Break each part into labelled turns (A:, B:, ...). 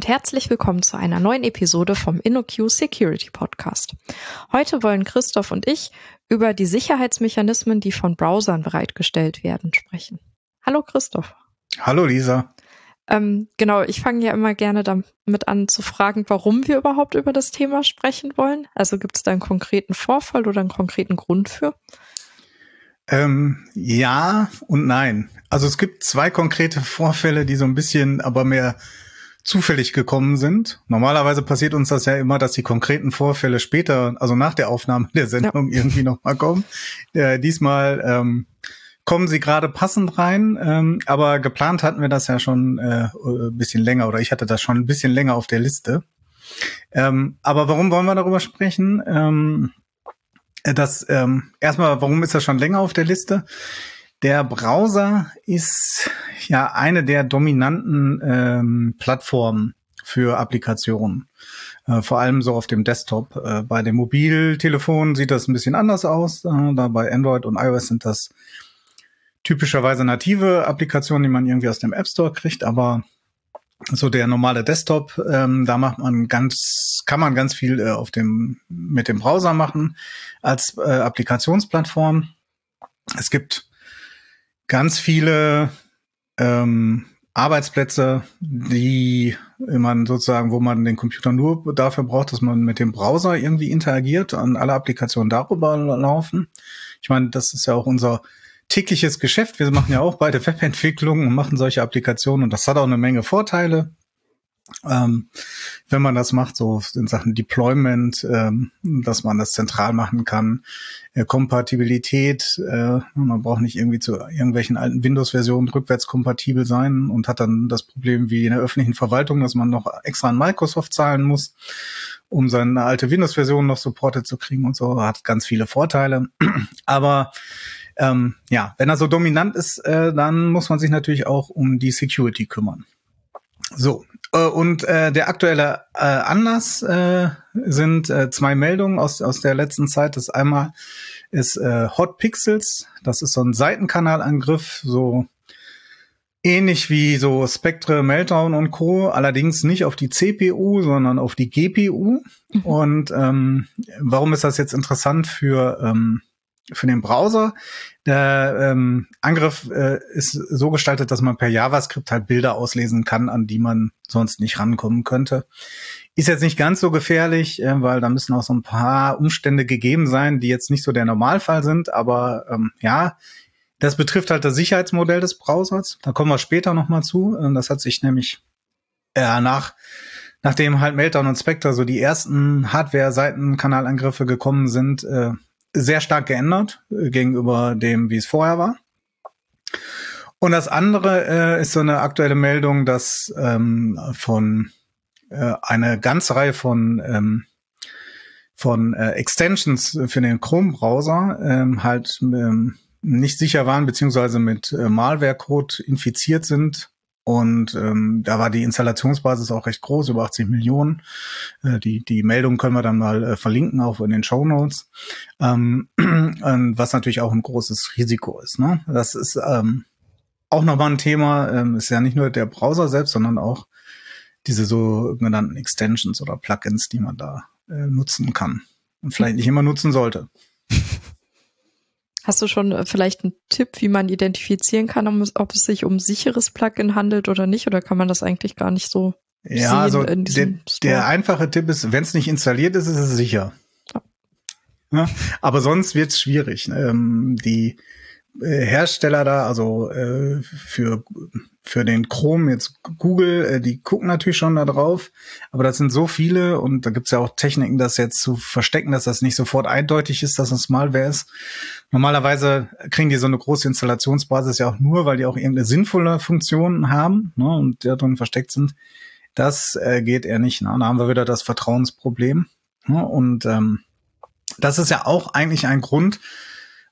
A: Und herzlich willkommen zu einer neuen Episode vom InnoQ Security Podcast. Heute wollen Christoph und ich über die Sicherheitsmechanismen, die von Browsern bereitgestellt werden, sprechen. Hallo Christoph.
B: Hallo Lisa.
A: Ähm, genau, ich fange ja immer gerne damit an zu fragen, warum wir überhaupt über das Thema sprechen wollen. Also gibt es da einen konkreten Vorfall oder einen konkreten Grund für?
B: Ähm, ja und nein. Also es gibt zwei konkrete Vorfälle, die so ein bisschen aber mehr zufällig gekommen sind. Normalerweise passiert uns das ja immer, dass die konkreten Vorfälle später, also nach der Aufnahme der Sendung ja. irgendwie nochmal kommen. Äh, diesmal ähm, kommen sie gerade passend rein, ähm, aber geplant hatten wir das ja schon äh, ein bisschen länger oder ich hatte das schon ein bisschen länger auf der Liste. Ähm, aber warum wollen wir darüber sprechen? Ähm, das ähm, erstmal, warum ist das schon länger auf der Liste? Der Browser ist ja eine der dominanten ähm, Plattformen für Applikationen. Äh, vor allem so auf dem Desktop. Äh, bei dem Mobiltelefon sieht das ein bisschen anders aus. Äh, da bei Android und iOS sind das typischerweise native Applikationen, die man irgendwie aus dem App Store kriegt, aber so der normale Desktop, ähm, da macht man ganz, kann man ganz viel äh, auf dem mit dem Browser machen als äh, Applikationsplattform. Es gibt ganz viele ähm, Arbeitsplätze, die man sozusagen, wo man den Computer nur dafür braucht, dass man mit dem Browser irgendwie interagiert und alle Applikationen darüber laufen. Ich meine, das ist ja auch unser tägliches Geschäft. Wir machen ja auch beide Webentwicklungen und machen solche Applikationen und das hat auch eine Menge Vorteile. Ähm, wenn man das macht, so in Sachen Deployment, ähm, dass man das zentral machen kann, äh, Kompatibilität, äh, man braucht nicht irgendwie zu irgendwelchen alten Windows-Versionen rückwärts kompatibel sein und hat dann das Problem wie in der öffentlichen Verwaltung, dass man noch extra an Microsoft zahlen muss, um seine alte Windows-Version noch supportet zu kriegen und so, hat ganz viele Vorteile. Aber ähm, ja, wenn er so dominant ist, äh, dann muss man sich natürlich auch um die Security kümmern. So, und äh, der aktuelle äh, Anlass äh, sind äh, zwei Meldungen aus, aus der letzten Zeit. Das einmal ist äh, Hot Pixels, das ist so ein Seitenkanalangriff, so ähnlich wie so Spectre, Meltdown und Co. Allerdings nicht auf die CPU, sondern auf die GPU. Mhm. Und ähm, warum ist das jetzt interessant für ähm, für den Browser. Der ähm, Angriff äh, ist so gestaltet, dass man per JavaScript halt Bilder auslesen kann, an die man sonst nicht rankommen könnte. Ist jetzt nicht ganz so gefährlich, äh, weil da müssen auch so ein paar Umstände gegeben sein, die jetzt nicht so der Normalfall sind. Aber ähm, ja, das betrifft halt das Sicherheitsmodell des Browsers. Da kommen wir später nochmal zu. Ähm, das hat sich nämlich äh, nach nachdem halt Meltdown und Spectre so die ersten Hardware-Seitenkanalangriffe gekommen sind, äh, sehr stark geändert äh, gegenüber dem, wie es vorher war. Und das andere äh, ist so eine aktuelle Meldung, dass ähm, von äh, eine ganze Reihe von ähm, von äh, Extensions für den Chrome-Browser ähm, halt ähm, nicht sicher waren beziehungsweise mit äh, Malware-Code infiziert sind und ähm, da war die Installationsbasis auch recht groß, über 80 Millionen. Äh, die, die Meldung können wir dann mal äh, verlinken, auch in den Show Notes. Ähm, was natürlich auch ein großes Risiko ist. Ne? Das ist ähm, auch nochmal ein Thema. Ähm, ist ja nicht nur der Browser selbst, sondern auch diese sogenannten Extensions oder Plugins, die man da äh, nutzen kann und vielleicht nicht immer nutzen sollte.
A: Hast du schon äh, vielleicht einen Tipp, wie man identifizieren kann, ob es sich um sicheres Plugin handelt oder nicht? Oder kann man das eigentlich gar nicht so ja, sehen also
B: der, der, einfache Tipp ist, wenn es nicht installiert ist, ist es sicher. Ja. Ja, aber sonst wird es schwierig. Ähm, die Hersteller da, also äh, für für den Chrome jetzt Google, äh, die gucken natürlich schon da drauf, aber das sind so viele und da gibt's ja auch Techniken, das jetzt zu verstecken, dass das nicht sofort eindeutig ist, dass es Malware ist. Normalerweise kriegen die so eine große Installationsbasis ja auch nur, weil die auch irgendeine sinnvolle Funktion haben ne, und da drin versteckt sind. Das äh, geht eher nicht. Ne? Da haben wir wieder das Vertrauensproblem. Ne? Und ähm, das ist ja auch eigentlich ein Grund,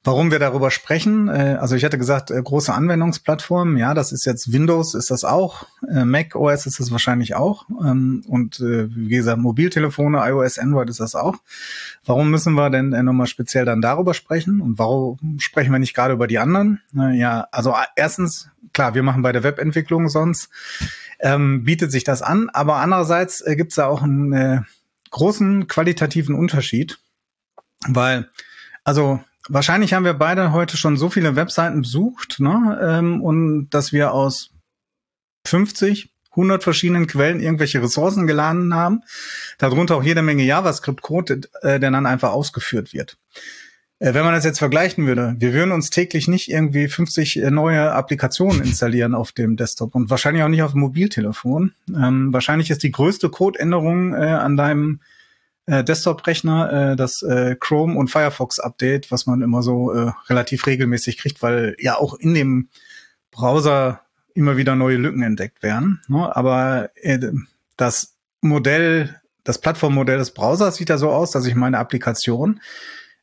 B: Warum wir darüber sprechen, äh, also ich hatte gesagt, äh, große Anwendungsplattformen, ja, das ist jetzt Windows, ist das auch, äh, Mac OS ist das wahrscheinlich auch ähm, und wie gesagt, Mobiltelefone, iOS, Android ist das auch. Warum müssen wir denn nochmal speziell dann darüber sprechen und warum sprechen wir nicht gerade über die anderen? Ja, also erstens, klar, wir machen bei der Webentwicklung sonst, ähm, bietet sich das an, aber andererseits gibt es da auch einen äh, großen qualitativen Unterschied, weil also wahrscheinlich haben wir beide heute schon so viele Webseiten besucht, ne? Ähm, und dass wir aus 50, 100 verschiedenen Quellen irgendwelche Ressourcen geladen haben, darunter auch jede Menge JavaScript-Code, äh, der dann einfach ausgeführt wird. Äh, wenn man das jetzt vergleichen würde, wir würden uns täglich nicht irgendwie 50 äh, neue Applikationen installieren auf dem Desktop und wahrscheinlich auch nicht auf dem Mobiltelefon. Ähm, wahrscheinlich ist die größte Codeänderung äh, an deinem äh, Desktop-Rechner äh, das äh, Chrome und Firefox-Update, was man immer so äh, relativ regelmäßig kriegt, weil ja auch in dem Browser immer wieder neue Lücken entdeckt werden. Ne? Aber äh, das Modell, das Plattformmodell des Browsers sieht da so aus, dass ich meine Applikation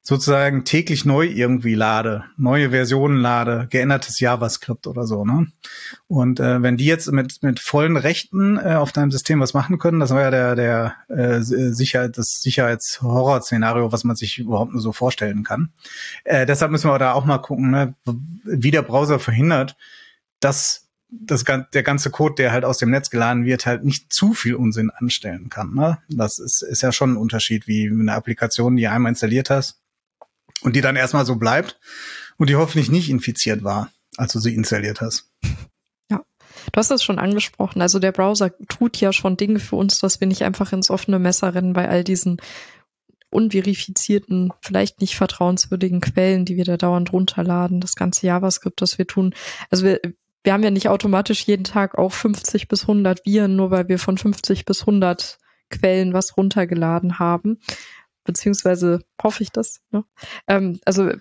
B: sozusagen täglich neu irgendwie lade, neue Versionen lade, geändertes JavaScript oder so. Ne? Und äh, wenn die jetzt mit mit vollen Rechten äh, auf deinem System was machen können, das war ja der der äh, Sicherheit das Sicherheitshorror-Szenario, was man sich überhaupt nur so vorstellen kann. Äh, deshalb müssen wir da auch mal gucken, ne, wie der Browser verhindert, dass das, der ganze Code, der halt aus dem Netz geladen wird, halt nicht zu viel Unsinn anstellen kann. Ne? Das ist, ist ja schon ein Unterschied, wie eine Applikation, die einmal installiert hast, und die dann erstmal so bleibt und die hoffentlich nicht infiziert war, als du sie installiert hast.
A: Ja, du hast es schon angesprochen. Also der Browser tut ja schon Dinge für uns, dass wir nicht einfach ins offene Messer rennen bei all diesen unverifizierten, vielleicht nicht vertrauenswürdigen Quellen, die wir da dauernd runterladen, das ganze JavaScript, das wir tun. Also wir, wir haben ja nicht automatisch jeden Tag auch 50 bis 100 Viren, nur weil wir von 50 bis 100 Quellen was runtergeladen haben beziehungsweise hoffe ich das. Ne? Ähm, also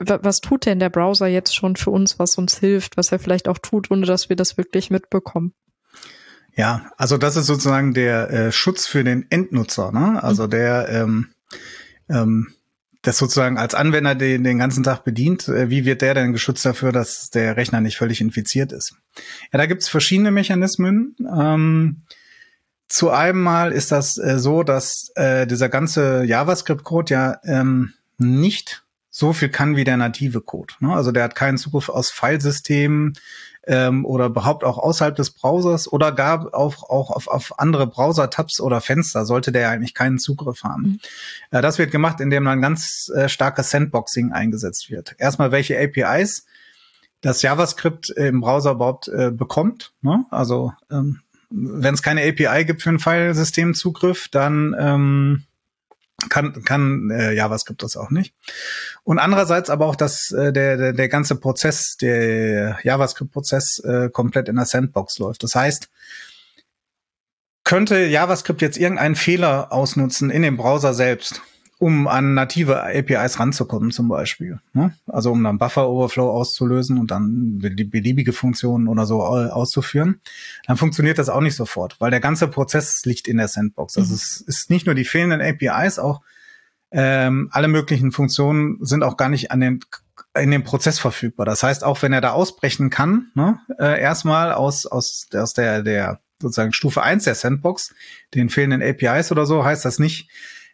A: was tut denn der Browser jetzt schon für uns, was uns hilft, was er vielleicht auch tut, ohne dass wir das wirklich mitbekommen?
B: Ja, also das ist sozusagen der äh, Schutz für den Endnutzer, ne? Also mhm. der ähm, ähm, das sozusagen als Anwender den, den ganzen Tag bedient, äh, wie wird der denn geschützt dafür, dass der Rechner nicht völlig infiziert ist? Ja, da gibt's verschiedene Mechanismen. Ähm, zu einem Mal ist das äh, so, dass äh, dieser ganze JavaScript-Code ja ähm, nicht so viel kann wie der native Code. Ne? Also der hat keinen Zugriff aus Filesystemen ähm, oder überhaupt auch außerhalb des Browsers oder gar auch, auch auf, auf andere Browser-Tabs oder Fenster sollte der eigentlich keinen Zugriff haben. Mhm. Äh, das wird gemacht, indem dann ganz äh, starkes Sandboxing eingesetzt wird. Erstmal welche APIs das JavaScript im Browser überhaupt äh, bekommt. Ne? Also ähm, wenn es keine API gibt für einen Filesystemzugriff, dann ähm, kann, kann äh, JavaScript das auch nicht. Und andererseits aber auch, dass äh, der, der, der ganze Prozess, der JavaScript-Prozess äh, komplett in der Sandbox läuft. Das heißt, könnte JavaScript jetzt irgendeinen Fehler ausnutzen in dem Browser selbst um an native APIs ranzukommen zum Beispiel. Ne? Also um dann Buffer-Overflow auszulösen und dann beliebige Funktionen oder so auszuführen, dann funktioniert das auch nicht sofort, weil der ganze Prozess liegt in der Sandbox. Also mhm. es ist nicht nur die fehlenden APIs, auch ähm, alle möglichen Funktionen sind auch gar nicht an den in dem Prozess verfügbar. Das heißt, auch wenn er da ausbrechen kann, ne, äh, erstmal aus, aus, aus der, der sozusagen Stufe eins der Sandbox, den fehlenden APIs oder so, heißt das nicht,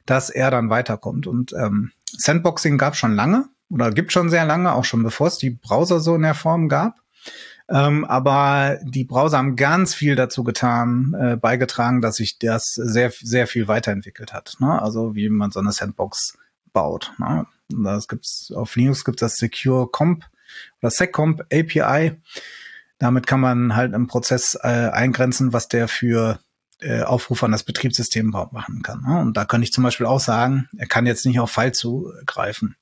B: dass er dann weiterkommt. Und ähm, Sandboxing gab schon lange oder gibt schon sehr lange, auch schon bevor es die Browser so in der Form gab. Ähm, aber die Browser haben ganz viel dazu getan, äh, beigetragen, dass sich das sehr, sehr viel weiterentwickelt hat. Ne? Also wie man so eine Sandbox baut. Ne? Das gibt's auf Linux gibt es das Secure Comp oder SecComp API. Damit kann man halt im Prozess äh, eingrenzen, was der für äh, Aufruf an das Betriebssystem machen kann. Ne? Und da könnte ich zum Beispiel auch sagen, er kann jetzt nicht auf File zugreifen.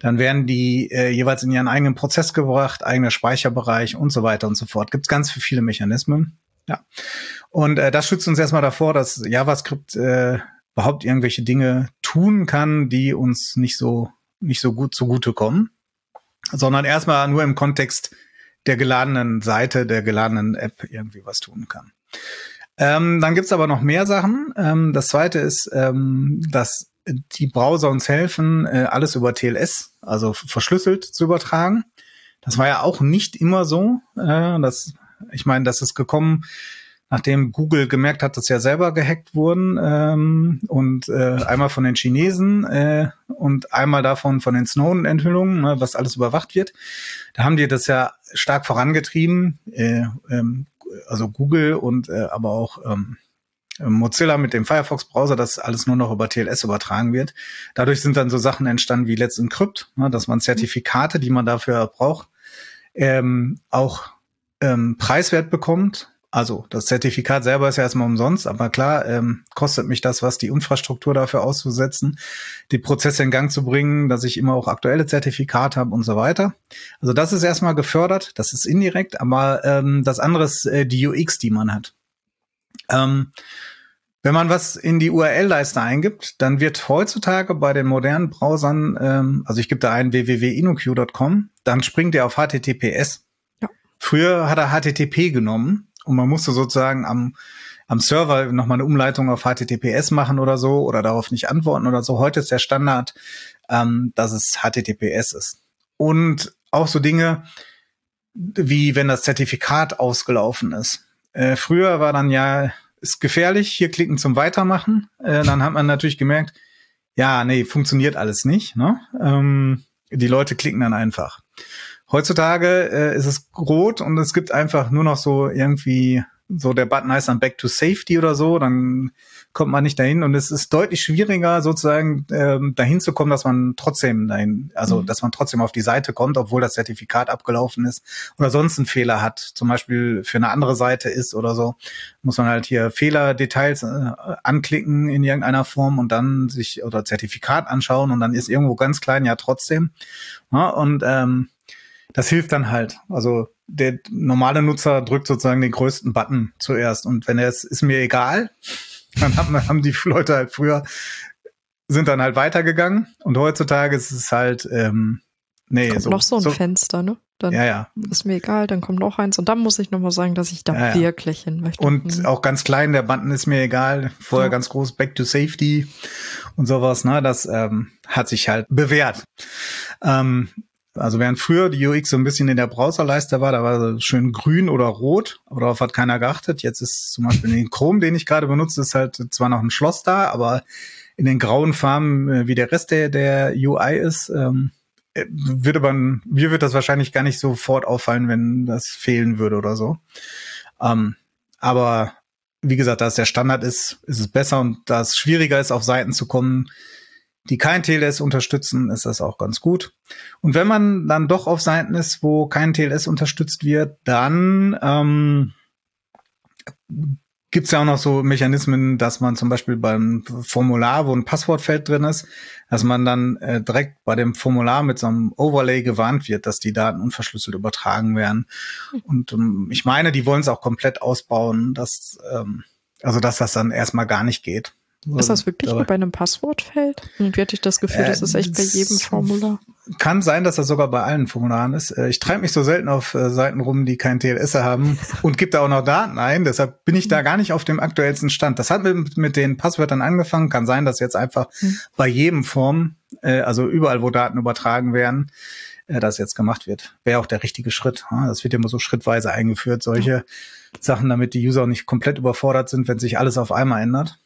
B: Dann werden die äh, jeweils in ihren eigenen Prozess gebracht, eigener Speicherbereich und so weiter und so fort. Gibt es ganz viele Mechanismen. Ja. Und äh, das schützt uns erstmal davor, dass JavaScript äh, überhaupt irgendwelche Dinge tun kann, die uns nicht so nicht so gut zugutekommen, sondern erstmal nur im Kontext der geladenen Seite, der geladenen App irgendwie was tun kann. Ähm, dann gibt's aber noch mehr Sachen. Ähm, das zweite ist, ähm, dass die Browser uns helfen, äh, alles über TLS, also verschlüsselt zu übertragen. Das war ja auch nicht immer so. Äh, das, ich meine, das ist gekommen, nachdem Google gemerkt hat, dass ja selber gehackt wurden ähm, und äh, einmal von den Chinesen äh, und einmal davon von den Snowden-Enthüllungen, ne, was alles überwacht wird. Da haben die das ja stark vorangetrieben, äh, ähm, also Google und äh, aber auch ähm, Mozilla mit dem Firefox-Browser, dass alles nur noch über TLS übertragen wird. Dadurch sind dann so Sachen entstanden wie Let's Encrypt, ne, dass man Zertifikate, die man dafür braucht, ähm, auch ähm, preiswert bekommt also das Zertifikat selber ist ja erstmal umsonst, aber klar, ähm, kostet mich das was, die Infrastruktur dafür auszusetzen, die Prozesse in Gang zu bringen, dass ich immer auch aktuelle Zertifikate habe und so weiter. Also das ist erstmal gefördert, das ist indirekt, aber ähm, das andere ist äh, die UX, die man hat. Ähm, wenn man was in die URL-Leiste eingibt, dann wird heutzutage bei den modernen Browsern, ähm, also ich gebe da ein www.inoq.com, dann springt der auf HTTPS. Ja. Früher hat er HTTP genommen und man musste sozusagen am, am Server nochmal eine Umleitung auf HTTPS machen oder so oder darauf nicht antworten oder so. Heute ist der Standard, ähm, dass es HTTPS ist. Und auch so Dinge wie wenn das Zertifikat ausgelaufen ist. Äh, früher war dann ja, ist gefährlich, hier klicken zum Weitermachen. Äh, dann hat man natürlich gemerkt, ja, nee, funktioniert alles nicht. Ne? Ähm, die Leute klicken dann einfach. Heutzutage äh, ist es rot und es gibt einfach nur noch so irgendwie so der Button heißt dann Back to Safety oder so, dann kommt man nicht dahin und es ist deutlich schwieriger sozusagen ähm, dahin zu kommen, dass man trotzdem dahin, also mhm. dass man trotzdem auf die Seite kommt, obwohl das Zertifikat abgelaufen ist oder sonst einen Fehler hat, zum Beispiel für eine andere Seite ist oder so, muss man halt hier Fehlerdetails äh, anklicken in irgendeiner Form und dann sich oder Zertifikat anschauen und dann ist irgendwo ganz klein ja trotzdem ja, und ähm, das hilft dann halt. Also der normale Nutzer drückt sozusagen den größten Button zuerst. Und wenn er es ist mir egal, dann haben, haben die Leute halt früher sind dann halt weitergegangen. Und heutzutage ist es halt, ähm, nee,
A: kommt
B: so,
A: noch so ein so, Fenster, ne? Dann
B: ja, ja.
A: ist mir egal, dann kommt noch eins. Und dann muss ich nochmal sagen, dass ich da ja, wirklich hin möchte.
B: Und mhm. auch ganz klein, der Button ist mir egal. Vorher ganz groß Back to Safety und sowas, ne? Das ähm, hat sich halt bewährt. Ähm, also während früher die UX so ein bisschen in der Browserleiste war, da war schön grün oder rot, aber darauf hat keiner geachtet. Jetzt ist zum Beispiel in Chrome, den ich gerade benutze, ist halt zwar noch ein Schloss da, aber in den grauen Farben, äh, wie der Rest der, der UI ist, ähm, äh, würde man, mir wird das wahrscheinlich gar nicht sofort auffallen, wenn das fehlen würde oder so. Ähm, aber wie gesagt, da es der Standard ist, ist es besser und da es schwieriger ist, auf Seiten zu kommen, die kein TLS unterstützen, ist das auch ganz gut. Und wenn man dann doch auf Seiten ist, wo kein TLS unterstützt wird, dann ähm, gibt es ja auch noch so Mechanismen, dass man zum Beispiel beim Formular, wo ein Passwortfeld drin ist, dass man dann äh, direkt bei dem Formular mit so einem Overlay gewarnt wird, dass die Daten unverschlüsselt übertragen werden. Und ähm, ich meine, die wollen es auch komplett ausbauen, dass ähm, also dass das dann erstmal gar nicht geht.
A: Ist das wirklich nur bei einem Passwortfeld? Und hatte ich das Gefühl, äh, das ist echt bei jedem Formular?
B: Kann sein, dass das sogar bei allen Formularen ist. Äh, ich treibe mich so selten auf äh, Seiten rum, die kein TLS haben und gebe da auch noch Daten ein. Deshalb bin ich da gar nicht auf dem aktuellsten Stand. Das hat mit, mit den Passwörtern angefangen. Kann sein, dass jetzt einfach hm. bei jedem Form, äh, also überall, wo Daten übertragen werden, äh, das jetzt gemacht wird. Wäre auch der richtige Schritt. Das wird immer so schrittweise eingeführt, solche ja. Sachen, damit die User nicht komplett überfordert sind, wenn sich alles auf einmal ändert.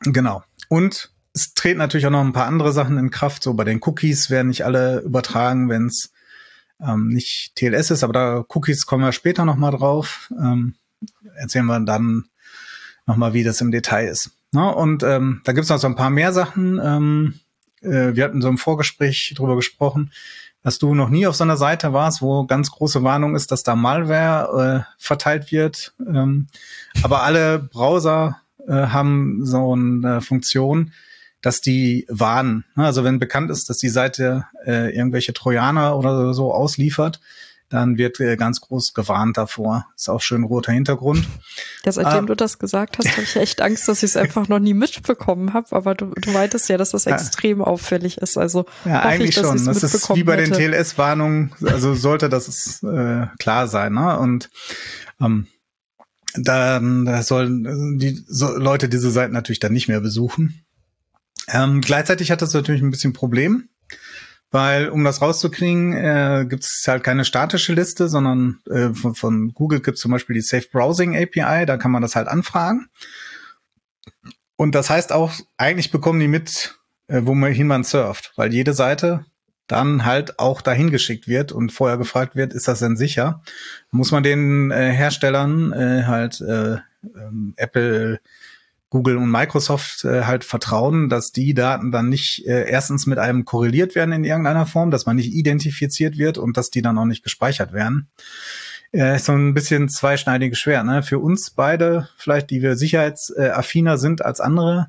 B: Genau. Und es treten natürlich auch noch ein paar andere Sachen in Kraft. So bei den Cookies werden nicht alle übertragen, wenn es ähm, nicht TLS ist, aber da Cookies kommen wir später noch mal drauf. Ähm, erzählen wir dann noch mal, wie das im Detail ist. Na, und ähm, da gibt's noch so ein paar mehr Sachen. Ähm, äh, wir hatten so im Vorgespräch drüber gesprochen, dass du noch nie auf so einer Seite warst, wo ganz große Warnung ist, dass da Malware äh, verteilt wird. Ähm, aber alle Browser äh, haben so eine Funktion, dass die warnen. Ne? Also wenn bekannt ist, dass die Seite äh, irgendwelche Trojaner oder so ausliefert, dann wird äh, ganz groß gewarnt davor. Ist auch schön roter Hintergrund.
A: Ja, seitdem äh, du das gesagt hast, habe ich echt Angst, dass ich es einfach noch nie mitbekommen habe. Aber du, du meintest ja, dass das extrem auffällig ist. Also
B: ja, eigentlich ich, schon. Das ist wie bei hätte. den TLS-Warnungen. Also sollte das äh, klar sein. Ne? Und ähm, dann sollen die Leute diese Seiten natürlich dann nicht mehr besuchen. Ähm, gleichzeitig hat das natürlich ein bisschen Problem, weil um das rauszukriegen, äh, gibt es halt keine statische Liste, sondern äh, von, von Google gibt es zum Beispiel die Safe Browsing API, da kann man das halt anfragen. Und das heißt auch, eigentlich bekommen die mit, äh, wohin man surft, weil jede Seite dann halt auch dahin geschickt wird und vorher gefragt wird, ist das denn sicher? Muss man den äh, Herstellern äh, halt äh, ähm, Apple, Google und Microsoft äh, halt vertrauen, dass die Daten dann nicht äh, erstens mit einem korreliert werden in irgendeiner Form, dass man nicht identifiziert wird und dass die dann auch nicht gespeichert werden. Äh, so ein bisschen zweischneidiges Schwert. Ne? Für uns beide, vielleicht, die wir sicherheitsaffiner sind als andere,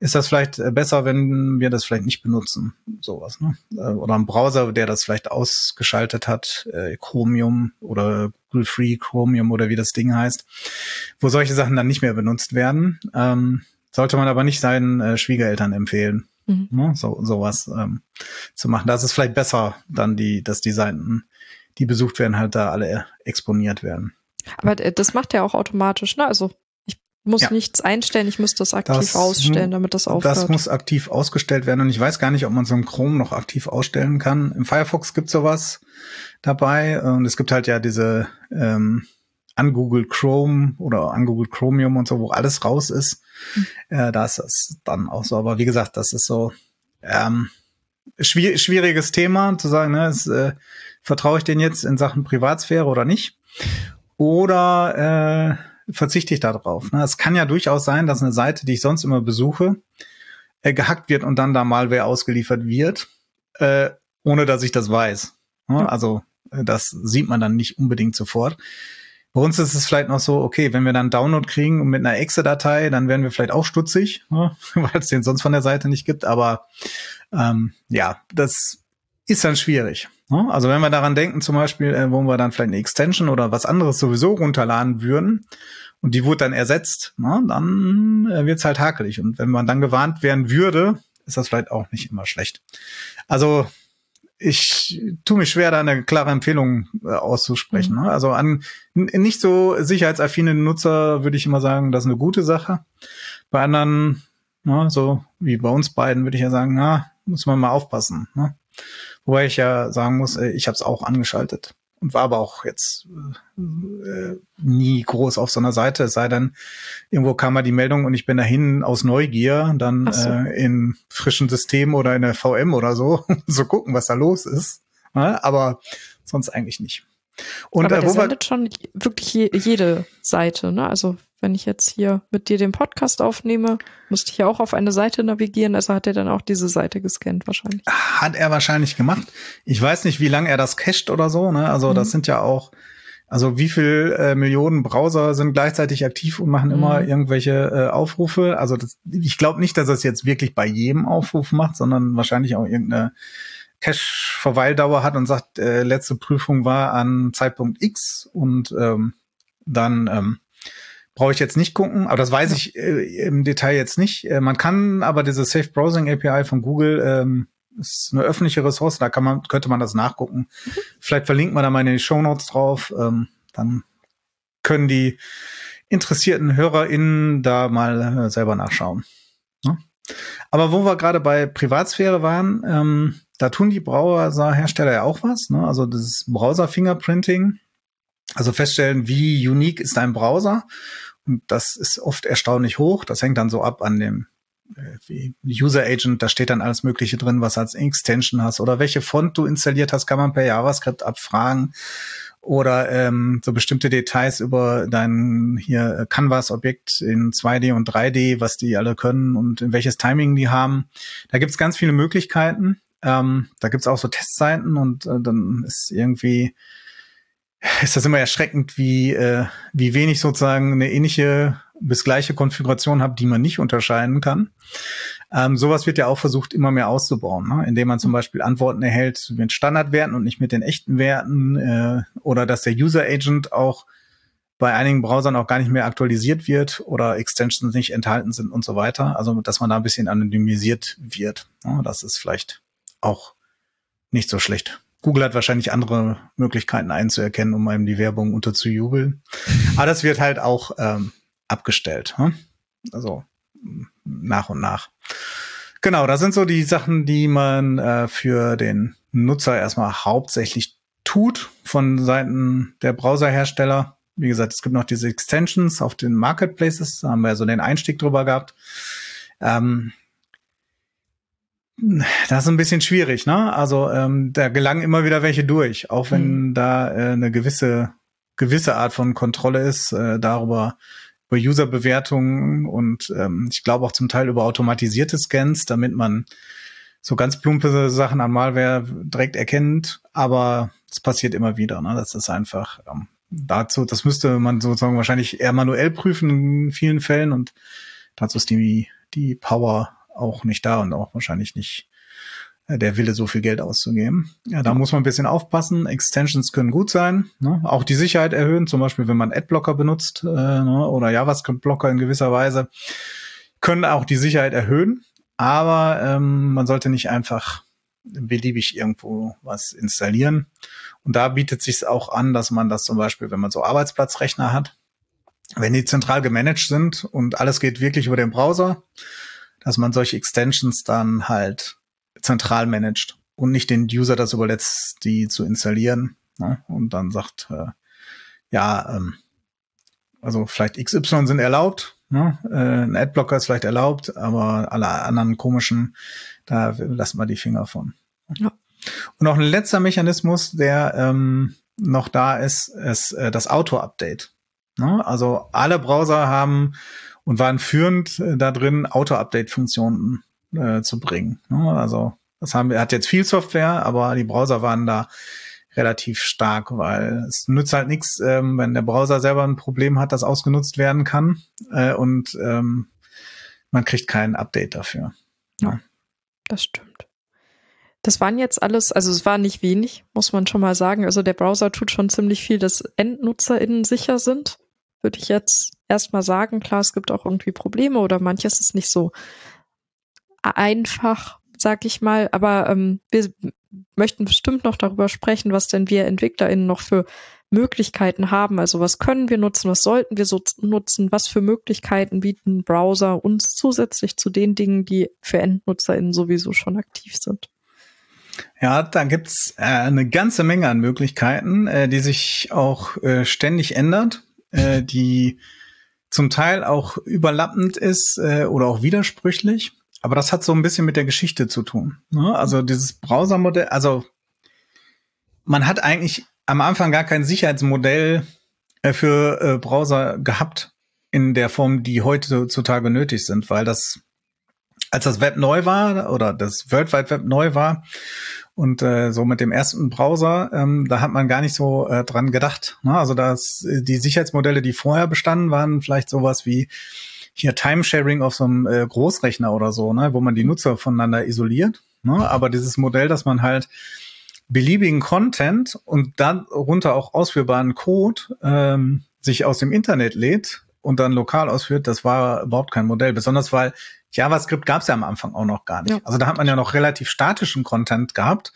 B: ist das vielleicht äh, besser, wenn wir das vielleicht nicht benutzen. Sowas, ne? Äh, oder ein Browser, der das vielleicht ausgeschaltet hat, äh, Chromium oder Google Free Chromium oder wie das Ding heißt, wo solche Sachen dann nicht mehr benutzt werden. Ähm, sollte man aber nicht seinen äh, Schwiegereltern empfehlen. Mhm. Ne? So, sowas ähm, zu machen. Da ist es vielleicht besser, dann die, dass die Seiten, die besucht werden, halt da alle exponiert werden.
A: Aber das macht ja auch automatisch, ne? Also muss ja. nichts einstellen, ich muss das aktiv das, ausstellen, damit das aufhört.
B: Das muss aktiv ausgestellt werden und ich weiß gar nicht, ob man so im Chrome noch aktiv ausstellen kann. Im Firefox gibt sowas dabei und es gibt halt ja diese ähm, an Google Chrome oder an Google Chromium und so, wo alles raus ist. Mhm. Äh, da ist das dann auch so. Aber wie gesagt, das ist so ähm, schwier schwieriges Thema zu sagen, ne, ist, äh, vertraue ich den jetzt in Sachen Privatsphäre oder nicht? Oder äh, verzichte ich da drauf. Ne? Es kann ja durchaus sein, dass eine Seite, die ich sonst immer besuche, äh, gehackt wird und dann da Malware ausgeliefert wird, äh, ohne dass ich das weiß. Ne? Also äh, das sieht man dann nicht unbedingt sofort. Bei uns ist es vielleicht noch so, okay, wenn wir dann Download kriegen mit einer Exe-Datei, dann werden wir vielleicht auch stutzig, ne? weil es den sonst von der Seite nicht gibt. Aber ähm, ja, das ist dann schwierig. Ne? Also wenn wir daran denken, zum Beispiel, äh, wo wir dann vielleicht eine Extension oder was anderes sowieso runterladen würden und die wurde dann ersetzt, ne, dann äh, wird's halt hakelig. Und wenn man dann gewarnt werden würde, ist das vielleicht auch nicht immer schlecht. Also ich tue mich schwer, da eine klare Empfehlung äh, auszusprechen. Mhm. Ne? Also an nicht so sicherheitsaffine Nutzer würde ich immer sagen, das ist eine gute Sache. Bei anderen, na, so wie bei uns beiden, würde ich ja sagen, na, muss man mal aufpassen. Ne? Wobei ich ja sagen muss, äh, ich habe es auch angeschaltet und war aber auch jetzt äh, nie groß auf so einer Seite, es sei denn, irgendwo kam mal die Meldung und ich bin dahin aus Neugier, dann so. äh, in frischen Systemen oder in der VM oder so, so gucken, was da los ist. Ja, aber sonst eigentlich nicht.
A: Und aber äh, der sendet schon wirklich je, jede Seite, ne? Also wenn ich jetzt hier mit dir den Podcast aufnehme, musste ich ja auch auf eine Seite navigieren. Also hat er dann auch diese Seite gescannt wahrscheinlich.
B: Hat er wahrscheinlich gemacht. Ich weiß nicht, wie lange er das cached oder so. Ne? Also mhm. das sind ja auch, also wie viel äh, Millionen Browser sind gleichzeitig aktiv und machen immer mhm. irgendwelche äh, Aufrufe. Also das, ich glaube nicht, dass er es jetzt wirklich bei jedem Aufruf macht, sondern wahrscheinlich auch irgendeine Cache-Verweildauer hat und sagt, äh, letzte Prüfung war an Zeitpunkt X und ähm, dann ähm, brauche ich jetzt nicht gucken, aber das weiß ich äh, im Detail jetzt nicht. Äh, man kann aber diese Safe Browsing API von Google ähm, ist eine öffentliche Ressource, da kann man, könnte man das nachgucken. Mhm. Vielleicht verlinkt man da meine Show Notes drauf, ähm, dann können die interessierten HörerInnen da mal äh, selber nachschauen. Ja? Aber wo wir gerade bei Privatsphäre waren, ähm, da tun die Browserhersteller ja auch was. Ne? Also das Browser-Fingerprinting, also feststellen, wie unique ist dein Browser. Und das ist oft erstaunlich hoch. Das hängt dann so ab an dem äh, User Agent, da steht dann alles Mögliche drin, was als Extension hast oder welche Font du installiert hast, kann man per JavaScript abfragen oder ähm, so bestimmte Details über dein hier Canvas-Objekt in 2D und 3D, was die alle können und in welches Timing die haben. Da gibt's ganz viele Möglichkeiten. Ähm, da gibt's auch so Testseiten und äh, dann ist irgendwie ist das immer erschreckend, wie, äh, wie wenig sozusagen eine ähnliche bis gleiche Konfiguration habe, die man nicht unterscheiden kann. Ähm, sowas wird ja auch versucht, immer mehr auszubauen, ne? indem man zum Beispiel Antworten erhält mit Standardwerten und nicht mit den echten Werten äh, oder dass der User Agent auch bei einigen Browsern auch gar nicht mehr aktualisiert wird oder Extensions nicht enthalten sind und so weiter. Also dass man da ein bisschen anonymisiert wird. Ne? Das ist vielleicht auch nicht so schlecht. Google hat wahrscheinlich andere Möglichkeiten einzuerkennen, um einem die Werbung unterzujubeln. Aber das wird halt auch ähm, abgestellt. Hm? Also nach und nach. Genau, das sind so die Sachen, die man äh, für den Nutzer erstmal hauptsächlich tut von Seiten der Browserhersteller. Wie gesagt, es gibt noch diese Extensions auf den Marketplaces, da haben wir so den Einstieg drüber gehabt. Ähm, das ist ein bisschen schwierig, ne? Also ähm, da gelangen immer wieder welche durch, auch wenn mhm. da äh, eine gewisse gewisse Art von Kontrolle ist äh, darüber über Userbewertungen und ähm, ich glaube auch zum Teil über automatisierte Scans, damit man so ganz plumpe Sachen an Malware direkt erkennt, aber es passiert immer wieder. Ne? Das ist einfach ähm, dazu, das müsste man sozusagen wahrscheinlich eher manuell prüfen in vielen Fällen und dazu ist die, die Power auch nicht da und auch wahrscheinlich nicht äh, der Wille, so viel Geld auszugeben. Ja, da muss man ein bisschen aufpassen. Extensions können gut sein, ne? auch die Sicherheit erhöhen, zum Beispiel wenn man Adblocker benutzt äh, ne? oder JavaScript-Blocker in gewisser Weise, können auch die Sicherheit erhöhen, aber ähm, man sollte nicht einfach beliebig irgendwo was installieren. Und da bietet sich auch an, dass man das zum Beispiel, wenn man so Arbeitsplatzrechner hat, wenn die zentral gemanagt sind und alles geht wirklich über den Browser, dass man solche Extensions dann halt zentral managt und nicht den User das überlässt, die zu installieren. Ne? Und dann sagt, äh, ja, ähm, also vielleicht XY sind erlaubt, ne? äh, ein Adblocker ist vielleicht erlaubt, aber alle anderen komischen, da lassen wir die Finger von. Ja. Und noch ein letzter Mechanismus, der ähm, noch da ist, ist äh, das Auto-Update. Ne? Also alle Browser haben und waren führend äh, da drin, Auto-Update-Funktionen äh, zu bringen. Ne? Also das haben wir, hat jetzt viel Software, aber die Browser waren da relativ stark, weil es nützt halt nichts, ähm, wenn der Browser selber ein Problem hat, das ausgenutzt werden kann äh, und ähm, man kriegt kein Update dafür.
A: Ja, das stimmt. Das waren jetzt alles, also es war nicht wenig, muss man schon mal sagen. Also der Browser tut schon ziemlich viel, dass EndnutzerInnen sicher sind würde ich jetzt erstmal sagen. Klar, es gibt auch irgendwie Probleme oder manches ist nicht so einfach, sag ich mal. Aber ähm, wir möchten bestimmt noch darüber sprechen, was denn wir EntwicklerInnen noch für Möglichkeiten haben. Also was können wir nutzen, was sollten wir so nutzen, was für Möglichkeiten bieten Browser uns zusätzlich zu den Dingen, die für EndnutzerInnen sowieso schon aktiv sind.
B: Ja, da gibt's äh, eine ganze Menge an Möglichkeiten, äh, die sich auch äh, ständig ändert äh, die zum Teil auch überlappend ist äh, oder auch widersprüchlich. Aber das hat so ein bisschen mit der Geschichte zu tun. Ne? Also dieses Browsermodell, also man hat eigentlich am Anfang gar kein Sicherheitsmodell äh, für äh, Browser gehabt in der Form, die heutzutage nötig sind, weil das, als das Web neu war oder das World Wide Web neu war und äh, so mit dem ersten Browser, ähm, da hat man gar nicht so äh, dran gedacht. Ne? Also dass die Sicherheitsmodelle, die vorher bestanden, waren vielleicht sowas wie hier Timesharing auf so einem äh, Großrechner oder so, ne? wo man die Nutzer voneinander isoliert. Ne? Aber dieses Modell, dass man halt beliebigen Content und darunter auch ausführbaren Code ähm, sich aus dem Internet lädt und dann lokal ausführt, das war überhaupt kein Modell. Besonders weil JavaScript gab es ja am Anfang auch noch gar nicht. Ja. Also da hat man ja noch relativ statischen Content gehabt,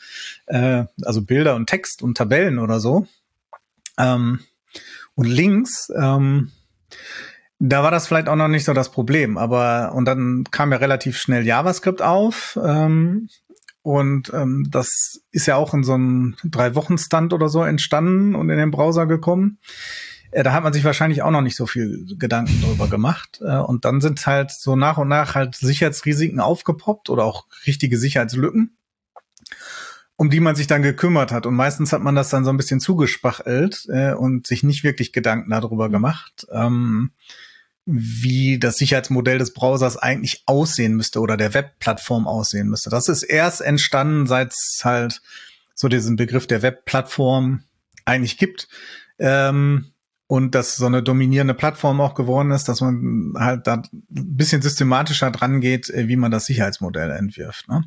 B: äh, also Bilder und Text und Tabellen oder so. Ähm, und Links, ähm, da war das vielleicht auch noch nicht so das Problem. Aber und dann kam ja relativ schnell JavaScript auf. Ähm, und ähm, das ist ja auch in so einem drei Wochen Stand oder so entstanden und in den Browser gekommen. Äh, da hat man sich wahrscheinlich auch noch nicht so viel Gedanken drüber gemacht. Äh, und dann sind halt so nach und nach halt Sicherheitsrisiken aufgepoppt oder auch richtige Sicherheitslücken, um die man sich dann gekümmert hat. Und meistens hat man das dann so ein bisschen zugespachelt äh, und sich nicht wirklich Gedanken darüber gemacht, ähm, wie das Sicherheitsmodell des Browsers eigentlich aussehen müsste oder der Webplattform aussehen müsste. Das ist erst entstanden, seit es halt so diesen Begriff der Webplattform eigentlich gibt. Ähm, und dass so eine dominierende Plattform auch geworden ist, dass man halt da ein bisschen systematischer dran geht, äh, wie man das Sicherheitsmodell entwirft. Ne?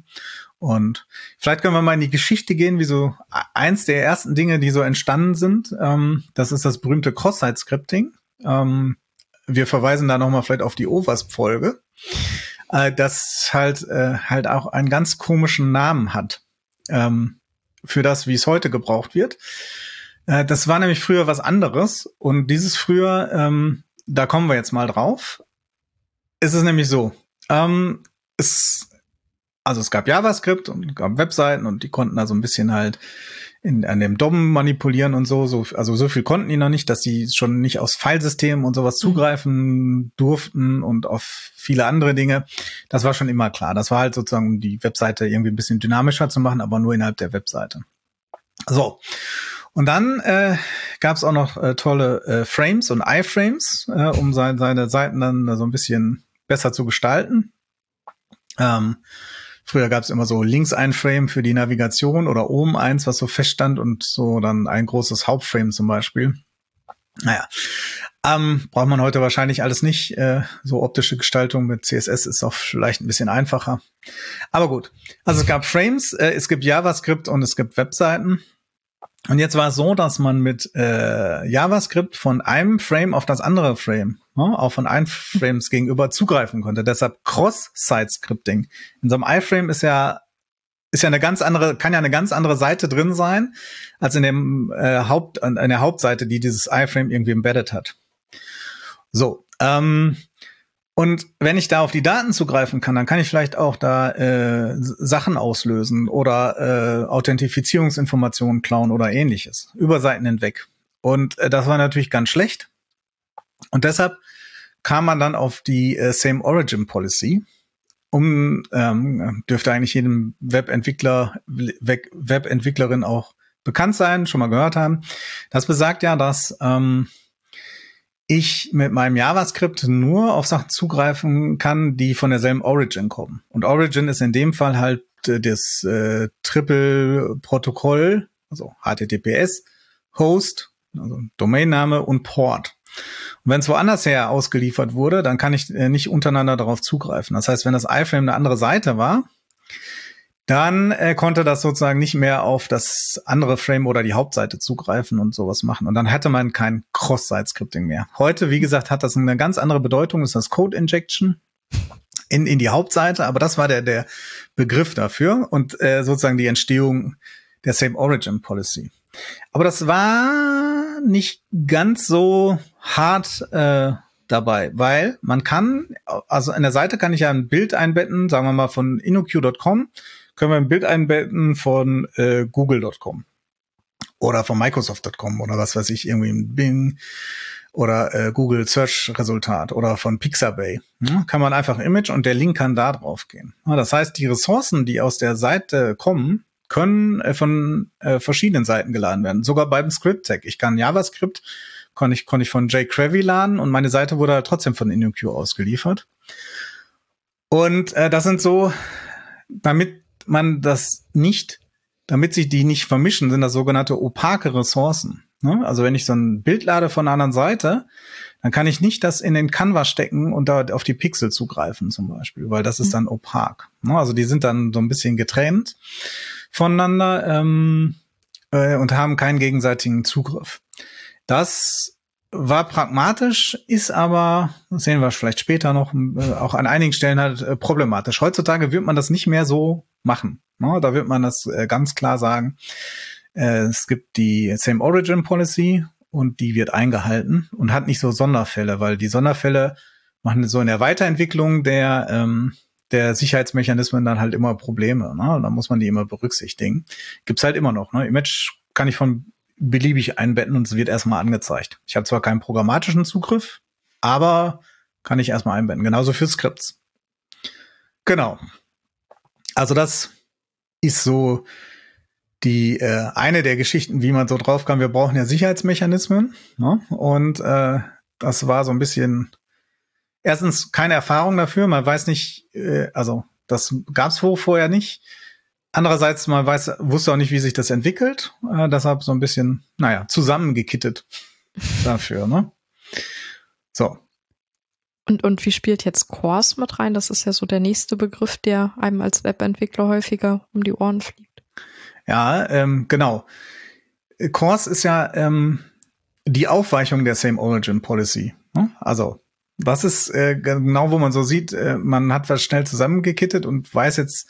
B: Und vielleicht können wir mal in die Geschichte gehen, wie so eins der ersten Dinge, die so entstanden sind. Ähm, das ist das berühmte Cross-Site-Scripting. Ähm, wir verweisen da nochmal vielleicht auf die OWASP-Folge, äh, das halt, äh, halt auch einen ganz komischen Namen hat ähm, für das, wie es heute gebraucht wird. Äh, das war nämlich früher was anderes. Und dieses früher, ähm, da kommen wir jetzt mal drauf. Es ist nämlich so, ähm, es Also es gab JavaScript und es gab Webseiten und die konnten da so ein bisschen halt in, an dem DOM manipulieren und so, so. Also so viel konnten die noch nicht, dass die schon nicht aus Filesystemen und sowas mhm. zugreifen durften und auf viele andere Dinge. Das war schon immer klar. Das war halt sozusagen, um die Webseite irgendwie ein bisschen dynamischer zu machen, aber nur innerhalb der Webseite. So. Und dann äh, gab es auch noch äh, tolle äh, Frames und iFrames, äh, um sein, seine Seiten dann so ein bisschen besser zu gestalten. Ähm, Früher gab es immer so links ein Frame für die Navigation oder oben eins, was so feststand und so dann ein großes Hauptframe zum Beispiel. Naja, ähm, braucht man heute wahrscheinlich alles nicht. Äh, so optische Gestaltung mit CSS ist auch vielleicht ein bisschen einfacher. Aber gut. Also es gab Frames, äh, es gibt JavaScript und es gibt Webseiten. Und jetzt war es so, dass man mit äh, JavaScript von einem Frame auf das andere Frame, ne, auch von einem Frames gegenüber zugreifen konnte. Deshalb Cross-Site-Scripting. In so einem iFrame ist ja ist ja eine ganz andere, kann ja eine ganz andere Seite drin sein, als in dem äh, Haupt, in der Hauptseite, die dieses iFrame irgendwie embedded hat. So, ähm, und wenn ich da auf die Daten zugreifen kann, dann kann ich vielleicht auch da äh, Sachen auslösen oder äh, Authentifizierungsinformationen klauen oder ähnliches. Über Seiten hinweg. Und äh, das war natürlich ganz schlecht. Und deshalb kam man dann auf die äh, Same Origin Policy. Um ähm, dürfte eigentlich jedem Webentwickler, Webentwicklerin auch bekannt sein, schon mal gehört haben. Das besagt ja, dass ähm, ich mit meinem JavaScript nur auf Sachen zugreifen kann, die von derselben Origin kommen. Und Origin ist in dem Fall halt äh, das äh, Triple-Protokoll, also HTTPS, Host, also Domainname und Port. Und wenn es woanders her ausgeliefert wurde, dann kann ich äh, nicht untereinander darauf zugreifen. Das heißt, wenn das iFrame eine andere Seite war, dann äh, konnte das sozusagen nicht mehr auf das andere Frame oder die Hauptseite zugreifen und sowas machen. Und dann hatte man kein Cross-Site-Scripting mehr. Heute, wie gesagt, hat das eine ganz andere Bedeutung, ist das Code-Injection in, in die Hauptseite, aber das war der, der Begriff dafür und äh, sozusagen die Entstehung der Same Origin Policy. Aber das war nicht ganz so hart äh, dabei, weil man kann, also in der Seite kann ich ja ein Bild einbetten, sagen wir mal von InnoQ.com können wir ein Bild einbetten von äh, Google.com oder von Microsoft.com oder was weiß ich, irgendwie ein Bing oder äh, Google Search Resultat oder von Pixabay. Ja, kann man einfach Image und der Link kann da drauf gehen. Ja, das heißt, die Ressourcen, die aus der Seite kommen, können äh, von äh, verschiedenen Seiten geladen werden. Sogar beim Script Tag. Ich kann JavaScript, konnte ich, konnte ich von jQuery laden und meine Seite wurde halt trotzdem von InnoQ ausgeliefert. Und äh, das sind so, damit man das nicht, damit sich die nicht vermischen, sind das sogenannte opake Ressourcen. Ne? Also wenn ich so ein Bild lade von einer anderen Seite, dann kann ich nicht das in den Canva stecken und da auf die Pixel zugreifen zum Beispiel, weil das ist mhm. dann opak. Ne? Also die sind dann so ein bisschen getrennt voneinander ähm, äh, und haben keinen gegenseitigen Zugriff. Das war pragmatisch, ist aber, sehen wir vielleicht später noch, äh, auch an einigen Stellen halt äh, problematisch. Heutzutage wird man das nicht mehr so machen. Ne? Da wird man das äh, ganz klar sagen. Es gibt die Same Origin Policy und die wird eingehalten und hat nicht so Sonderfälle, weil die Sonderfälle machen so in der Weiterentwicklung der ähm, der Sicherheitsmechanismen dann halt immer Probleme. Ne? Dann muss man die immer berücksichtigen. Gibt's halt immer noch. Ne? Image kann ich von beliebig einbetten und es wird erstmal angezeigt. Ich habe zwar keinen programmatischen Zugriff, aber kann ich erstmal einbetten. Genauso für Skripts. Genau. Also das ist so die äh, eine der Geschichten, wie man so drauf kam. Wir brauchen ja Sicherheitsmechanismen. Ne? Und äh, das war so ein bisschen erstens keine Erfahrung dafür. Man weiß nicht, äh, also das gab es vorher nicht. Andererseits, man weiß, wusste auch nicht, wie sich das entwickelt. Äh, deshalb so ein bisschen, naja, zusammengekittet dafür. Ne? So,
A: und, und wie spielt jetzt Course mit rein? Das ist ja so der nächste Begriff, der einem als Webentwickler häufiger um die Ohren fliegt.
B: Ja, ähm, genau. Course ist ja ähm, die Aufweichung der Same Origin Policy. Ne? Also, was ist äh, genau, wo man so sieht, äh, man hat was schnell zusammengekittet und weiß jetzt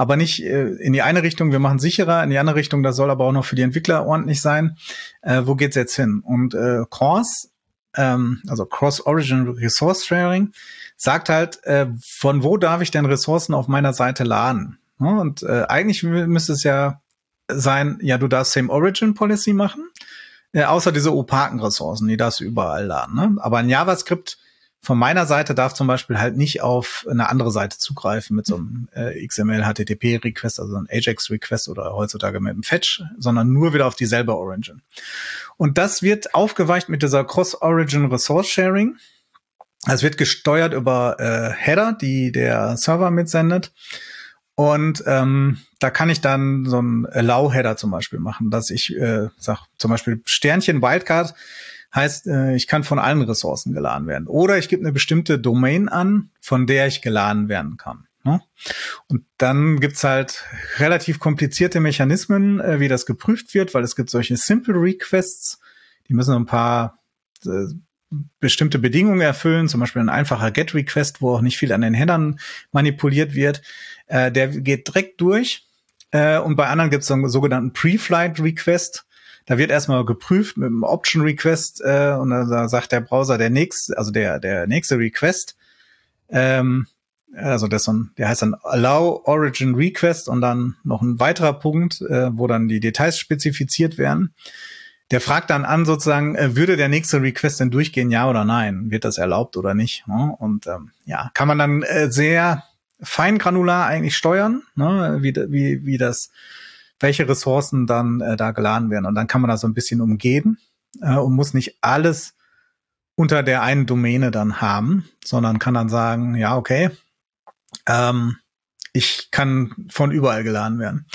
B: aber nicht äh, in die eine Richtung, wir machen sicherer, in die andere Richtung, das soll aber auch noch für die Entwickler ordentlich sein. Äh, wo geht's jetzt hin? Und äh, Course ähm, also Cross-Origin Resource Sharing, sagt halt, äh, von wo darf ich denn Ressourcen auf meiner Seite laden? Ja, und äh, eigentlich müsste es ja sein, ja, du darfst Same Origin Policy machen, äh, außer diese opaken Ressourcen, die darfst du überall laden. Ne? Aber in JavaScript von meiner Seite darf zum Beispiel halt nicht auf eine andere Seite zugreifen mit so einem äh, XML HTTP Request, also ein Ajax Request oder heutzutage mit einem Fetch, sondern nur wieder auf dieselbe Origin. Und das wird aufgeweicht mit dieser Cross-Origin Resource Sharing. Es wird gesteuert über äh, Header, die der Server mitsendet. Und ähm, da kann ich dann so ein Allow-Header zum Beispiel machen, dass ich äh, sag zum Beispiel Sternchen Wildcard Heißt, äh, ich kann von allen Ressourcen geladen werden. Oder ich gebe eine bestimmte Domain an, von der ich geladen werden kann. Ne? Und dann gibt's halt relativ komplizierte Mechanismen, äh, wie das geprüft wird, weil es gibt solche Simple Requests, die müssen ein paar äh, bestimmte Bedingungen erfüllen, zum Beispiel ein einfacher Get-Request, wo auch nicht viel an den Headern manipuliert wird. der geht direkt durch. und bei anderen gibt es einen sogenannten Pre-Flight-Request. Da wird erstmal geprüft mit einem Option Request äh, und da sagt der Browser der nächste, also der der nächste Request, ähm, also das ein, der heißt dann Allow Origin Request und dann noch ein weiterer Punkt, äh, wo dann die Details spezifiziert werden. Der fragt dann an sozusagen, äh, würde der nächste Request denn durchgehen, ja oder nein? Wird das erlaubt oder nicht? Ne? Und ähm, ja, kann man dann äh, sehr feingranular eigentlich steuern, ne? wie, wie, wie das welche Ressourcen dann äh, da geladen werden. Und dann kann man das so ein bisschen umgehen äh, und muss nicht alles unter der einen Domäne dann haben, sondern kann dann sagen, ja, okay, ähm, ich kann von überall geladen werden.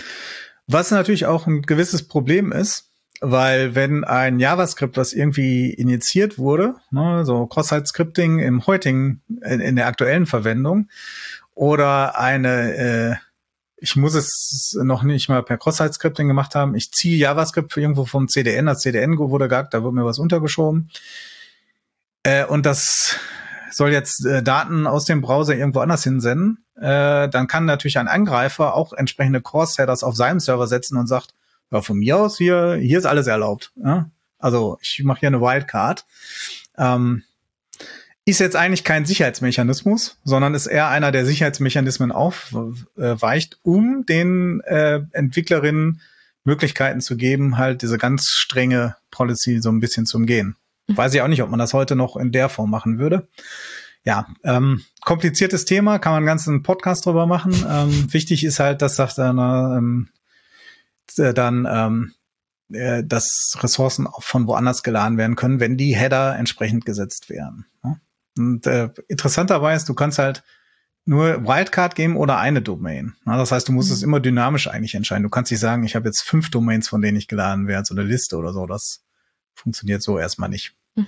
B: Was natürlich auch ein gewisses Problem ist, weil wenn ein JavaScript, was irgendwie initiiert wurde, ne, so Cross-Site-Scripting im heutigen, in, in, der aktuellen Verwendung, oder eine äh, ich muss es noch nicht mal per Cross-Site-Scripting gemacht haben. Ich ziehe JavaScript irgendwo vom CDN. Das CDN wurde gehackt, da wurde mir was untergeschoben. Äh, und das soll jetzt äh, Daten aus dem Browser irgendwo anders hinsenden. Äh, dann kann natürlich ein Angreifer auch entsprechende Core-Setters auf seinem Server setzen und sagt, ja, von mir aus hier, hier ist alles erlaubt. Ja? Also ich mache hier eine Wildcard. Ähm, ist jetzt eigentlich kein Sicherheitsmechanismus, sondern ist eher einer, der Sicherheitsmechanismen aufweicht, um den äh, Entwicklerinnen Möglichkeiten zu geben, halt diese ganz strenge Policy so ein bisschen zu umgehen. Mhm. Weiß ich auch nicht, ob man das heute noch in der Form machen würde. Ja, ähm, kompliziertes Thema, kann man einen ganzen Podcast drüber machen. Ähm, wichtig ist halt, das sagt dann, ähm, äh, dann ähm, äh, dass Ressourcen auch von woanders geladen werden können, wenn die Header entsprechend gesetzt werden. Ne? Und äh, interessanterweise, du kannst halt nur Wildcard geben oder eine Domain. Na, das heißt, du musst mhm. es immer dynamisch eigentlich entscheiden. Du kannst nicht sagen, ich habe jetzt fünf Domains, von denen ich geladen werde, so eine Liste oder so. Das funktioniert so erstmal nicht. Mhm.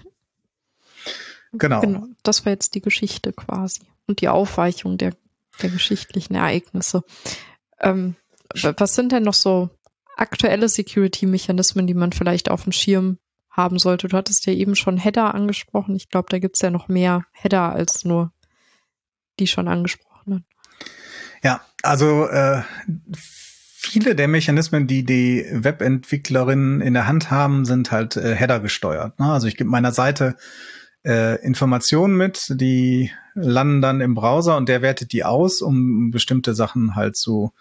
A: Genau. genau. Das war jetzt die Geschichte quasi und die Aufweichung der, der geschichtlichen Ereignisse. Ähm, was sind denn noch so aktuelle Security-Mechanismen, die man vielleicht auf dem Schirm haben sollte. Du hattest ja eben schon Header angesprochen. Ich glaube, da gibt es ja noch mehr Header als nur die schon angesprochenen.
B: Ja, also äh, viele der Mechanismen, die die Webentwicklerinnen in der Hand haben, sind halt äh, Header gesteuert. Ne? Also ich gebe meiner Seite äh, Informationen mit, die landen dann im Browser und der wertet die aus, um bestimmte Sachen halt zu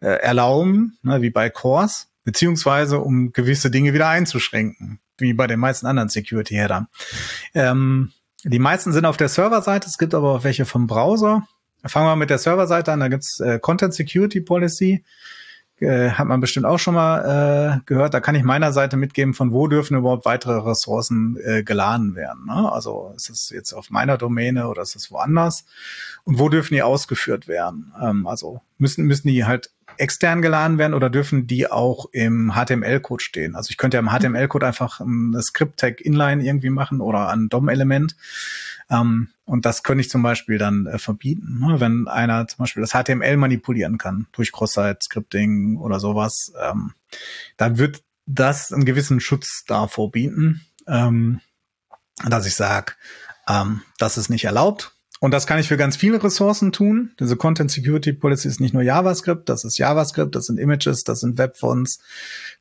B: äh, erlauben, ne, wie bei Cores, beziehungsweise um gewisse Dinge wieder einzuschränken wie bei den meisten anderen Security-Headern. Ähm, die meisten sind auf der Serverseite, es gibt aber auch welche vom Browser. Fangen wir mit der Serverseite an, da gibt's äh, Content Security Policy. Äh, hat man bestimmt auch schon mal äh, gehört. Da kann ich meiner Seite mitgeben, von wo dürfen überhaupt weitere Ressourcen äh, geladen werden. Ne? Also ist es jetzt auf meiner Domäne oder ist es woanders? Und wo dürfen die ausgeführt werden? Ähm, also müssen, müssen die halt extern geladen werden oder dürfen die auch im HTML-Code stehen? Also ich könnte ja im HTML-Code einfach ein Script-Tag Inline irgendwie machen oder ein DOM-Element. Ähm, und das könnte ich zum Beispiel dann äh, verbieten, ne? wenn einer zum Beispiel das HTML manipulieren kann durch Cross-Site-Scripting oder sowas. Ähm, dann wird das einen gewissen Schutz davor bieten, ähm, dass ich sage, ähm, das ist nicht erlaubt. Und das kann ich für ganz viele Ressourcen tun. Diese Content Security Policy ist nicht nur JavaScript, das ist JavaScript, das sind Images, das sind Webfonts,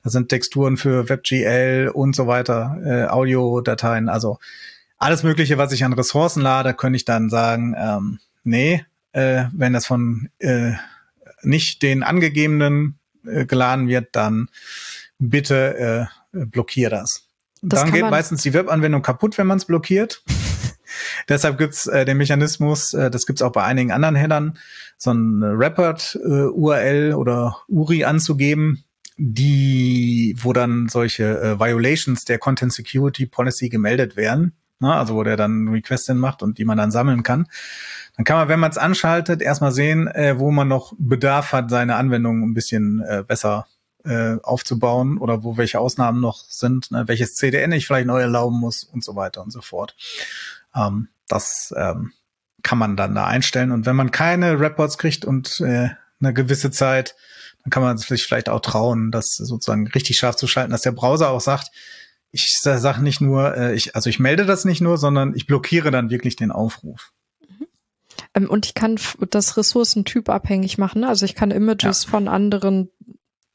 B: das sind Texturen für WebGL und so weiter, äh, Audiodateien. Also alles Mögliche, was ich an Ressourcen lade, könnte ich dann sagen, ähm, nee, äh, wenn das von äh, nicht den angegebenen äh, geladen wird, dann bitte äh, blockier das. das dann geht meistens die Webanwendung kaputt, wenn man es blockiert. Deshalb gibt's äh, den Mechanismus, äh, das gibt's auch bei einigen anderen Headern, so ein Rapid-URL äh, oder URI anzugeben, die, wo dann solche äh, Violations der Content Security Policy gemeldet werden. Ne? Also wo der dann Request macht und die man dann sammeln kann. Dann kann man, wenn man es anschaltet, erstmal sehen, äh, wo man noch Bedarf hat, seine Anwendung ein bisschen äh, besser äh, aufzubauen oder wo welche Ausnahmen noch sind, ne? welches CDN ich vielleicht neu erlauben muss und so weiter und so fort. Ähm, das ähm, kann man dann da einstellen. Und wenn man keine Reports kriegt und äh, eine gewisse Zeit, dann kann man sich vielleicht auch trauen, das sozusagen richtig scharf zu schalten, dass der Browser auch sagt, ich sage nicht nur, äh, ich, also ich melde das nicht nur, sondern ich blockiere dann wirklich den Aufruf.
A: Ähm, und ich kann das Ressourcentyp abhängig machen. Also ich kann Images ja. von anderen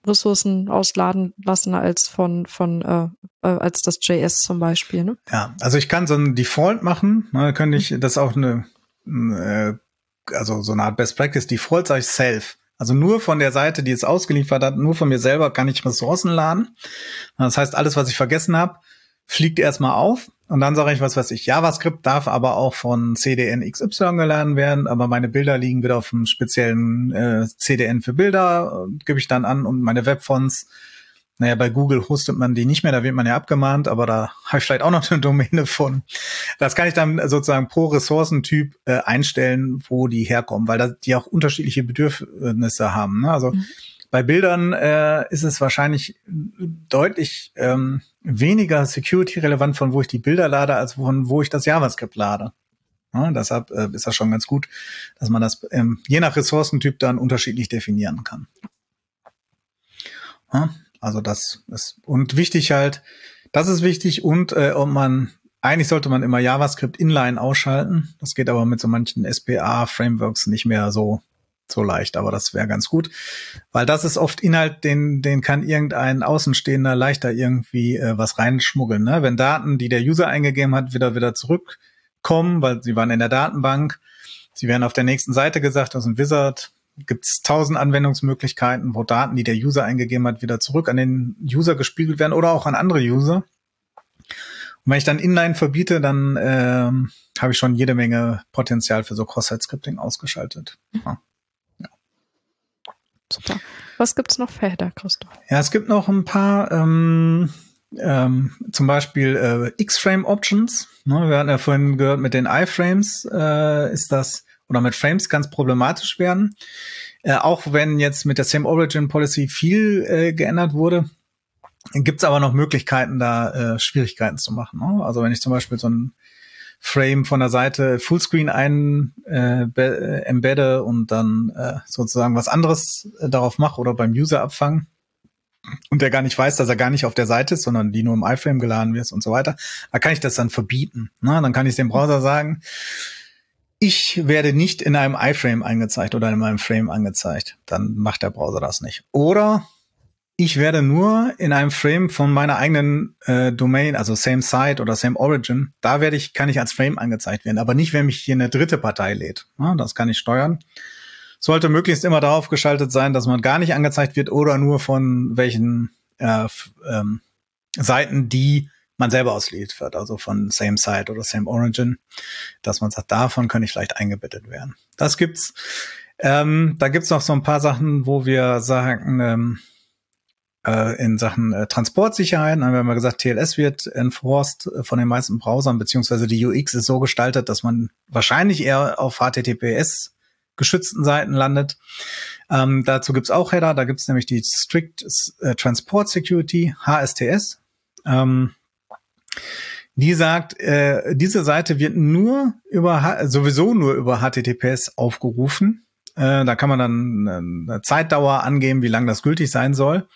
A: Ressourcen ausladen lassen als von von äh, äh als das JS zum Beispiel. Ne?
B: Ja, also ich kann so ein Default machen. Ne, könnte ich das auch eine äh, also so eine Art Best Practice Default sage ich Self. Also nur von der Seite, die es ausgeliefert hat, nur von mir selber kann ich Ressourcen laden. Das heißt, alles, was ich vergessen habe, fliegt erstmal auf. Und dann sage ich, was weiß ich, JavaScript darf aber auch von CDN XY geladen werden, aber meine Bilder liegen wieder auf einem speziellen äh, CDN für Bilder, äh, gebe ich dann an und meine Webfonts naja, bei Google hostet man die nicht mehr, da wird man ja abgemahnt, aber da habe ich vielleicht auch noch eine Domäne von. Das kann ich dann sozusagen pro Ressourcentyp äh, einstellen, wo die herkommen, weil da die auch unterschiedliche Bedürfnisse haben. Ne? Also mhm. bei Bildern äh, ist es wahrscheinlich deutlich ähm, weniger security-relevant, von wo ich die Bilder lade, als von wo ich das JavaScript lade. Ja, deshalb äh, ist das schon ganz gut, dass man das ähm, je nach Ressourcentyp dann unterschiedlich definieren kann. Ja, also das ist und wichtig halt, das ist wichtig und äh, ob man eigentlich sollte man immer JavaScript Inline ausschalten. Das geht aber mit so manchen SPA Frameworks nicht mehr so so leicht, aber das wäre ganz gut, weil das ist oft Inhalt, den den kann irgendein Außenstehender leichter irgendwie äh, was reinschmuggeln. Ne? Wenn Daten, die der User eingegeben hat, wieder wieder zurückkommen, weil sie waren in der Datenbank, sie werden auf der nächsten Seite gesagt, das ist ein Wizard, gibt es tausend Anwendungsmöglichkeiten, wo Daten, die der User eingegeben hat, wieder zurück an den User gespiegelt werden oder auch an andere User. Und wenn ich dann Inline verbiete, dann äh, habe ich schon jede Menge Potenzial für so Cross-Site-Scripting ausgeschaltet. Ja.
A: ja. Super. Was gibt's noch für Header, Christoph?
B: Ja, es gibt noch ein paar, ähm, ähm, zum Beispiel äh, X-Frame-Options. Ne, wir hatten ja vorhin gehört, mit den iFrames äh, ist das oder mit Frames ganz problematisch werden. Äh, auch wenn jetzt mit der Same Origin Policy viel äh, geändert wurde, gibt es aber noch Möglichkeiten, da äh, Schwierigkeiten zu machen. Ne? Also wenn ich zum Beispiel so ein Frame von der Seite Fullscreen ein äh, äh, embedde und dann äh, sozusagen was anderes äh, darauf mache oder beim User abfangen und der gar nicht weiß, dass er gar nicht auf der Seite ist, sondern die nur im iFrame geladen wird und so weiter, da kann ich das dann verbieten. Ne? Dann kann ich dem Browser sagen, ich werde nicht in einem iFrame angezeigt oder in meinem Frame angezeigt. Dann macht der Browser das nicht. Oder ich werde nur in einem Frame von meiner eigenen äh, Domain, also Same Site oder Same Origin, da werde ich, kann ich als Frame angezeigt werden, aber nicht, wenn mich hier eine dritte Partei lädt. Ja, das kann ich steuern. Sollte möglichst immer darauf geschaltet sein, dass man gar nicht angezeigt wird oder nur von welchen äh, ähm, Seiten, die man selber ausliefert, also von Same Site oder Same Origin, dass man sagt, davon kann ich vielleicht eingebettet werden. Das gibt's. Ähm, da gibt's noch so ein paar Sachen, wo wir sagen, ähm, äh, in Sachen äh, Transportsicherheit, dann haben wir gesagt, TLS wird enforced äh, von den meisten Browsern, beziehungsweise die UX ist so gestaltet, dass man wahrscheinlich eher auf HTTPS geschützten Seiten landet. Ähm, dazu gibt's auch Header, da gibt's nämlich die Strict äh, Transport Security, HSTS. Ähm, die sagt, äh, diese Seite wird nur über sowieso nur über HTTPS aufgerufen. Äh, da kann man dann äh, eine Zeitdauer angeben, wie lange das gültig sein soll.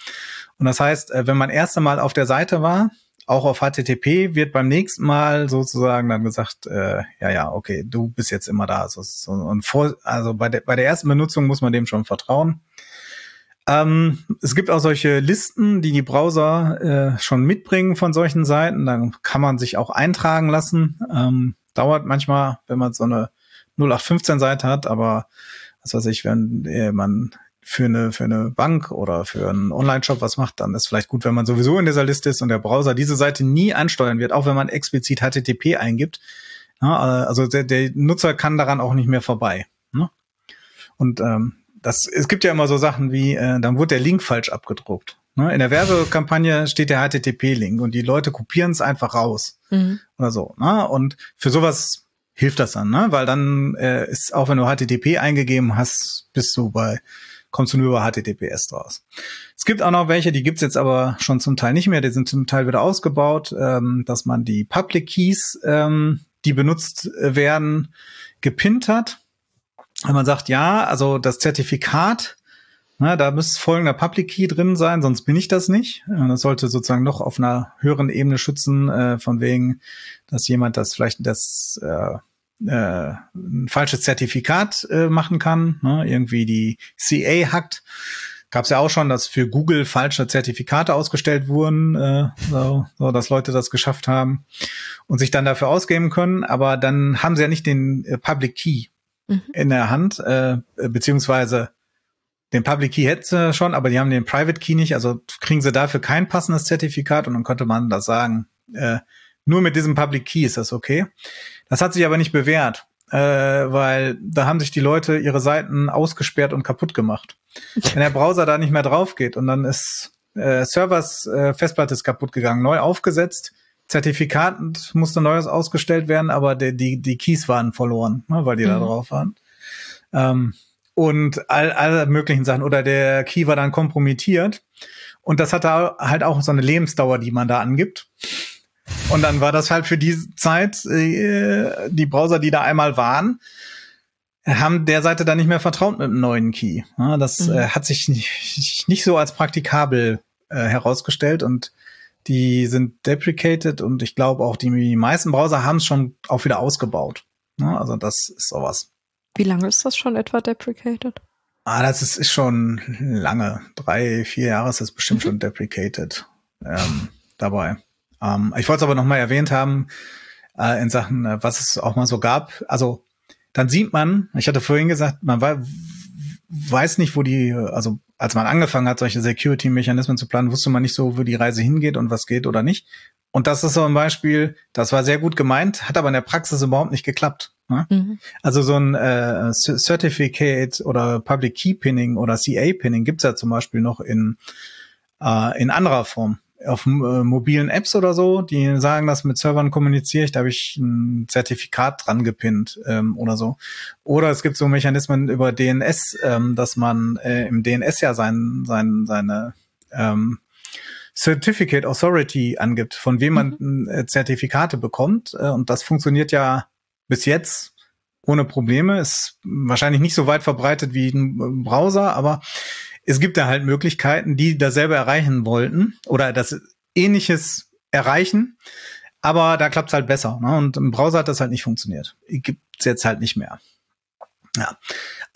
B: Und das heißt, äh, wenn man erst einmal auf der Seite war, auch auf HTTP, wird beim nächsten Mal sozusagen dann gesagt, äh, ja, ja, okay, du bist jetzt immer da. Also, so, und vor, also bei der, bei der ersten Benutzung muss man dem schon vertrauen. Ähm, es gibt auch solche Listen, die die Browser äh, schon mitbringen von solchen Seiten. Dann kann man sich auch eintragen lassen. Ähm, dauert manchmal, wenn man so eine 0815-Seite hat, aber was weiß ich, wenn äh, man für eine, für eine Bank oder für einen Online-Shop was macht, dann ist vielleicht gut, wenn man sowieso in dieser Liste ist und der Browser diese Seite nie ansteuern wird, auch wenn man explizit HTTP eingibt. Ja, also der, der Nutzer kann daran auch nicht mehr vorbei. Ne? Und ähm, das, es gibt ja immer so Sachen wie, äh, dann wurde der Link falsch abgedruckt. Ne? In der Werbekampagne steht der HTTP-Link und die Leute kopieren es einfach raus mhm. oder so. Ne? Und für sowas hilft das dann, ne? weil dann äh, ist, auch wenn du HTTP eingegeben hast, bist du bei kommst du nur über HTTPS draus. Es gibt auch noch welche, die gibt's jetzt aber schon zum Teil nicht mehr, die sind zum Teil wieder ausgebaut, ähm, dass man die Public Keys, ähm, die benutzt werden, gepinnt hat wenn man sagt, ja, also das Zertifikat, na, da müsste folgender Public Key drin sein, sonst bin ich das nicht. Das sollte sozusagen noch auf einer höheren Ebene schützen, äh, von wegen, dass jemand das vielleicht das äh, äh, ein falsches Zertifikat äh, machen kann, ne? irgendwie die CA hackt. Gab es ja auch schon, dass für Google falsche Zertifikate ausgestellt wurden, äh, so, so, dass Leute das geschafft haben und sich dann dafür ausgeben können. Aber dann haben sie ja nicht den äh, Public Key mhm. in der Hand, äh, beziehungsweise den Public Key hätten sie schon, aber die haben den Private Key nicht, also kriegen sie dafür kein passendes Zertifikat und dann könnte man das sagen, äh, nur mit diesem Public Key ist das okay. Das hat sich aber nicht bewährt, äh, weil da haben sich die Leute ihre Seiten ausgesperrt und kaputt gemacht. Wenn der Browser da nicht mehr drauf geht und dann ist äh, Servers äh, Festplatte ist kaputt gegangen, neu aufgesetzt, Zertifikat musste neues ausgestellt werden, aber die, die, die Keys waren verloren, ne, weil die mhm. da drauf waren. Ähm, und all, alle möglichen Sachen. Oder der Key war dann kompromittiert. Und das hatte halt auch so eine Lebensdauer, die man da angibt. Und dann war das halt für die Zeit, äh, die Browser, die da einmal waren, haben der Seite dann nicht mehr vertraut mit einem neuen Key. Ja, das mhm. äh, hat sich nicht, nicht so als praktikabel äh, herausgestellt und die sind deprecated und ich glaube auch die meisten Browser haben es schon auch wieder ausgebaut. Ja, also das ist sowas.
A: Wie lange ist das schon etwa deprecated?
B: Ah, das ist, ist schon lange. Drei, vier Jahre ist das bestimmt mhm. schon deprecated ähm, dabei. Ähm, ich wollte es aber noch mal erwähnt haben äh, in Sachen, äh, was es auch mal so gab. Also dann sieht man, ich hatte vorhin gesagt, man weiß nicht, wo die, also als man angefangen hat, solche Security-Mechanismen zu planen, wusste man nicht so, wo die Reise hingeht und was geht oder nicht. Und das ist so ein Beispiel, das war sehr gut gemeint, hat aber in der Praxis überhaupt nicht geklappt. Ne? Mhm. Also so ein äh, Certificate oder Public Key Pinning oder CA Pinning gibt's ja zum Beispiel noch in, äh, in anderer Form auf äh, mobilen Apps oder so, die sagen, dass mit Servern kommuniziere ich, da habe ich ein Zertifikat dran gepinnt ähm, oder so. Oder es gibt so Mechanismen über DNS, ähm, dass man äh, im DNS ja sein, sein, seine ähm, Certificate Authority angibt, von wem man mhm. äh, Zertifikate bekommt. Äh, und das funktioniert ja bis jetzt ohne Probleme. Ist wahrscheinlich nicht so weit verbreitet wie ein Browser, aber es gibt da halt Möglichkeiten, die dasselbe erreichen wollten oder das ähnliches erreichen, aber da klappt es halt besser. Ne? Und im Browser hat das halt nicht funktioniert. Gibt's jetzt halt nicht mehr. Ja.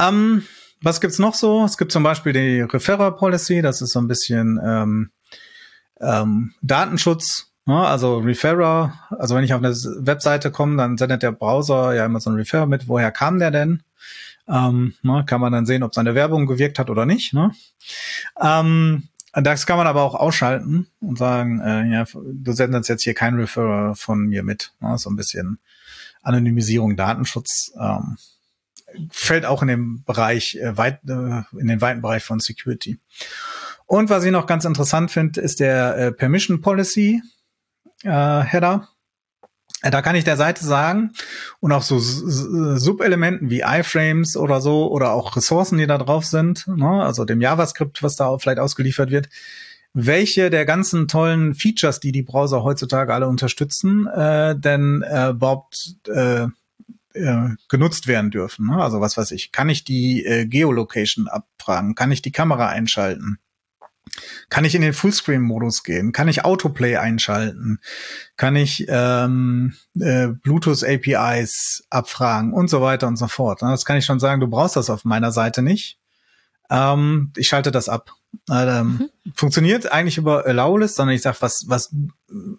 B: Ähm, was gibt's noch so? Es gibt zum Beispiel die Referrer Policy, das ist so ein bisschen ähm, ähm, Datenschutz. Ne? Also Referrer, also wenn ich auf eine Webseite komme, dann sendet der Browser ja immer so einen Referrer mit, woher kam der denn? Ähm, ne, kann man dann sehen, ob seine Werbung gewirkt hat oder nicht. Ne? Ähm, das kann man aber auch ausschalten und sagen, äh, ja, du sendest jetzt hier keinen Referrer von mir mit. Ne? So ein bisschen Anonymisierung, Datenschutz ähm, fällt auch in den Bereich äh, weit, äh, in den weiten Bereich von Security. Und was ich noch ganz interessant finde, ist der äh, Permission Policy äh, Header. Äh, da kann ich der Seite sagen und auch so Subelementen wie iFrames oder so oder auch Ressourcen, die da drauf sind, ne, also dem JavaScript, was da vielleicht ausgeliefert wird, welche der ganzen tollen Features, die die Browser heutzutage alle unterstützen, äh, denn äh, überhaupt äh, äh, genutzt werden dürfen. Ne? Also was weiß ich, kann ich die äh, Geolocation abfragen, kann ich die Kamera einschalten? Kann ich in den Fullscreen-Modus gehen? Kann ich Autoplay einschalten? Kann ich ähm, äh, Bluetooth-APIs abfragen und so weiter und so fort? Das kann ich schon sagen, du brauchst das auf meiner Seite nicht. Ähm, ich schalte das ab. Ähm, mhm. Funktioniert eigentlich über Allowlist, sondern ich sage, was, was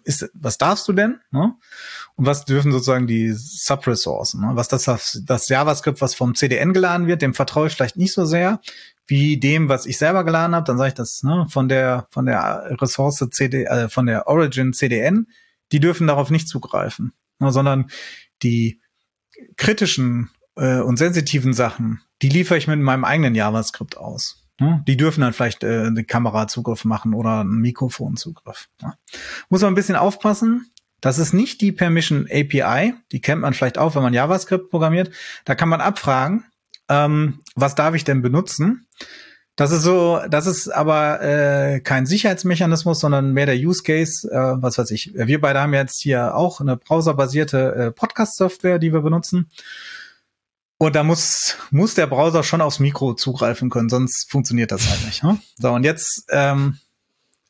B: ist, was darfst du denn? Ne? Und was dürfen sozusagen die Subressourcen? Ne? Was das, das JavaScript, was vom CDN geladen wird, dem vertraue ich vielleicht nicht so sehr wie dem, was ich selber geladen habe. Dann sage ich das ne, von der von der Ressource CD, äh, von der Origin CDN. Die dürfen darauf nicht zugreifen, ne, sondern die kritischen äh, und sensitiven Sachen, die liefere ich mit meinem eigenen JavaScript aus. Ne? Die dürfen dann vielleicht äh, einen Kamerazugriff machen oder einen Mikrofonzugriff. Ne? Muss man ein bisschen aufpassen. Das ist nicht die Permission API. Die kennt man vielleicht auch, wenn man JavaScript programmiert. Da kann man abfragen, ähm, was darf ich denn benutzen? Das ist so, das ist aber äh, kein Sicherheitsmechanismus, sondern mehr der Use Case. Äh, was weiß ich. Wir beide haben jetzt hier auch eine browserbasierte äh, Podcast-Software, die wir benutzen. Und da muss, muss der Browser schon aufs Mikro zugreifen können, sonst funktioniert das halt nicht. Ne? So, und jetzt, ähm,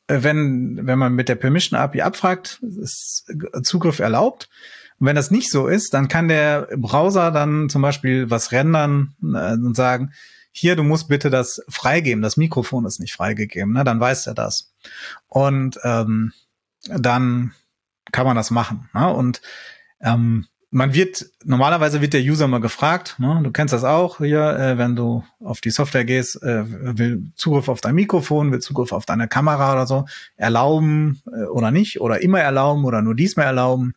B: wenn, wenn man mit der Permission API abfragt, ist Zugriff erlaubt. Und wenn das nicht so ist, dann kann der Browser dann zum Beispiel was rendern äh, und sagen, hier, du musst bitte das freigeben, das Mikrofon ist nicht freigegeben, ne? dann weiß er das. Und ähm, dann kann man das machen. Ne? Und ähm, man wird, normalerweise wird der User mal gefragt, ne? du kennst das auch hier, äh, wenn du auf die Software gehst, äh, will Zugriff auf dein Mikrofon, will Zugriff auf deine Kamera oder so, erlauben äh, oder nicht, oder immer erlauben oder nur diesmal erlauben.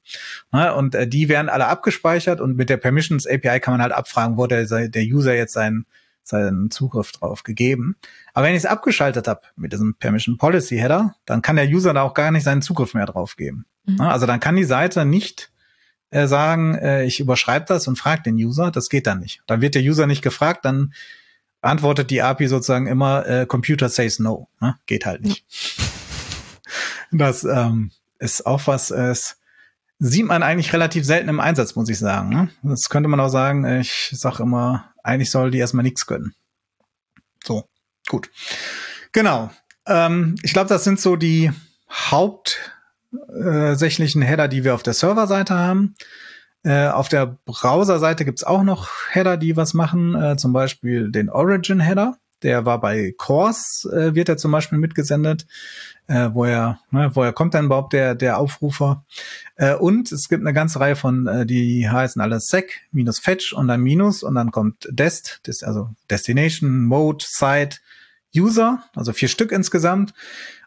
B: Ne? Und äh, die werden alle abgespeichert und mit der Permissions API kann man halt abfragen, wo der, der User jetzt seinen, seinen Zugriff drauf gegeben. Aber wenn ich es abgeschaltet habe mit diesem Permission Policy Header, dann kann der User da auch gar nicht seinen Zugriff mehr drauf geben. Mhm. Ne? Also dann kann die Seite nicht äh, sagen, äh, ich überschreibe das und frage den User. Das geht dann nicht. Dann wird der User nicht gefragt, dann antwortet die API sozusagen immer, äh, Computer says no. Ne? Geht halt nicht. Das ähm, ist auch was, äh, es sieht man eigentlich relativ selten im Einsatz, muss ich sagen. Ne? Das könnte man auch sagen, ich sag immer, eigentlich soll die erstmal nichts können. So, gut. Genau. Ähm, ich glaube, das sind so die Haupt hauptsächlichen Header, die wir auf der Serverseite haben. Äh, auf der Browserseite gibt's auch noch Header, die was machen, äh, zum Beispiel den Origin-Header. Der war bei Cores, äh, wird er zum Beispiel mitgesendet. Äh, woher, ne, woher kommt denn überhaupt der, der Aufrufer? Äh, und es gibt eine ganze Reihe von, äh, die heißen alle sec, minus fetch und dann minus und dann kommt dest, das, also Destination, Mode, Site, User, also vier Stück insgesamt.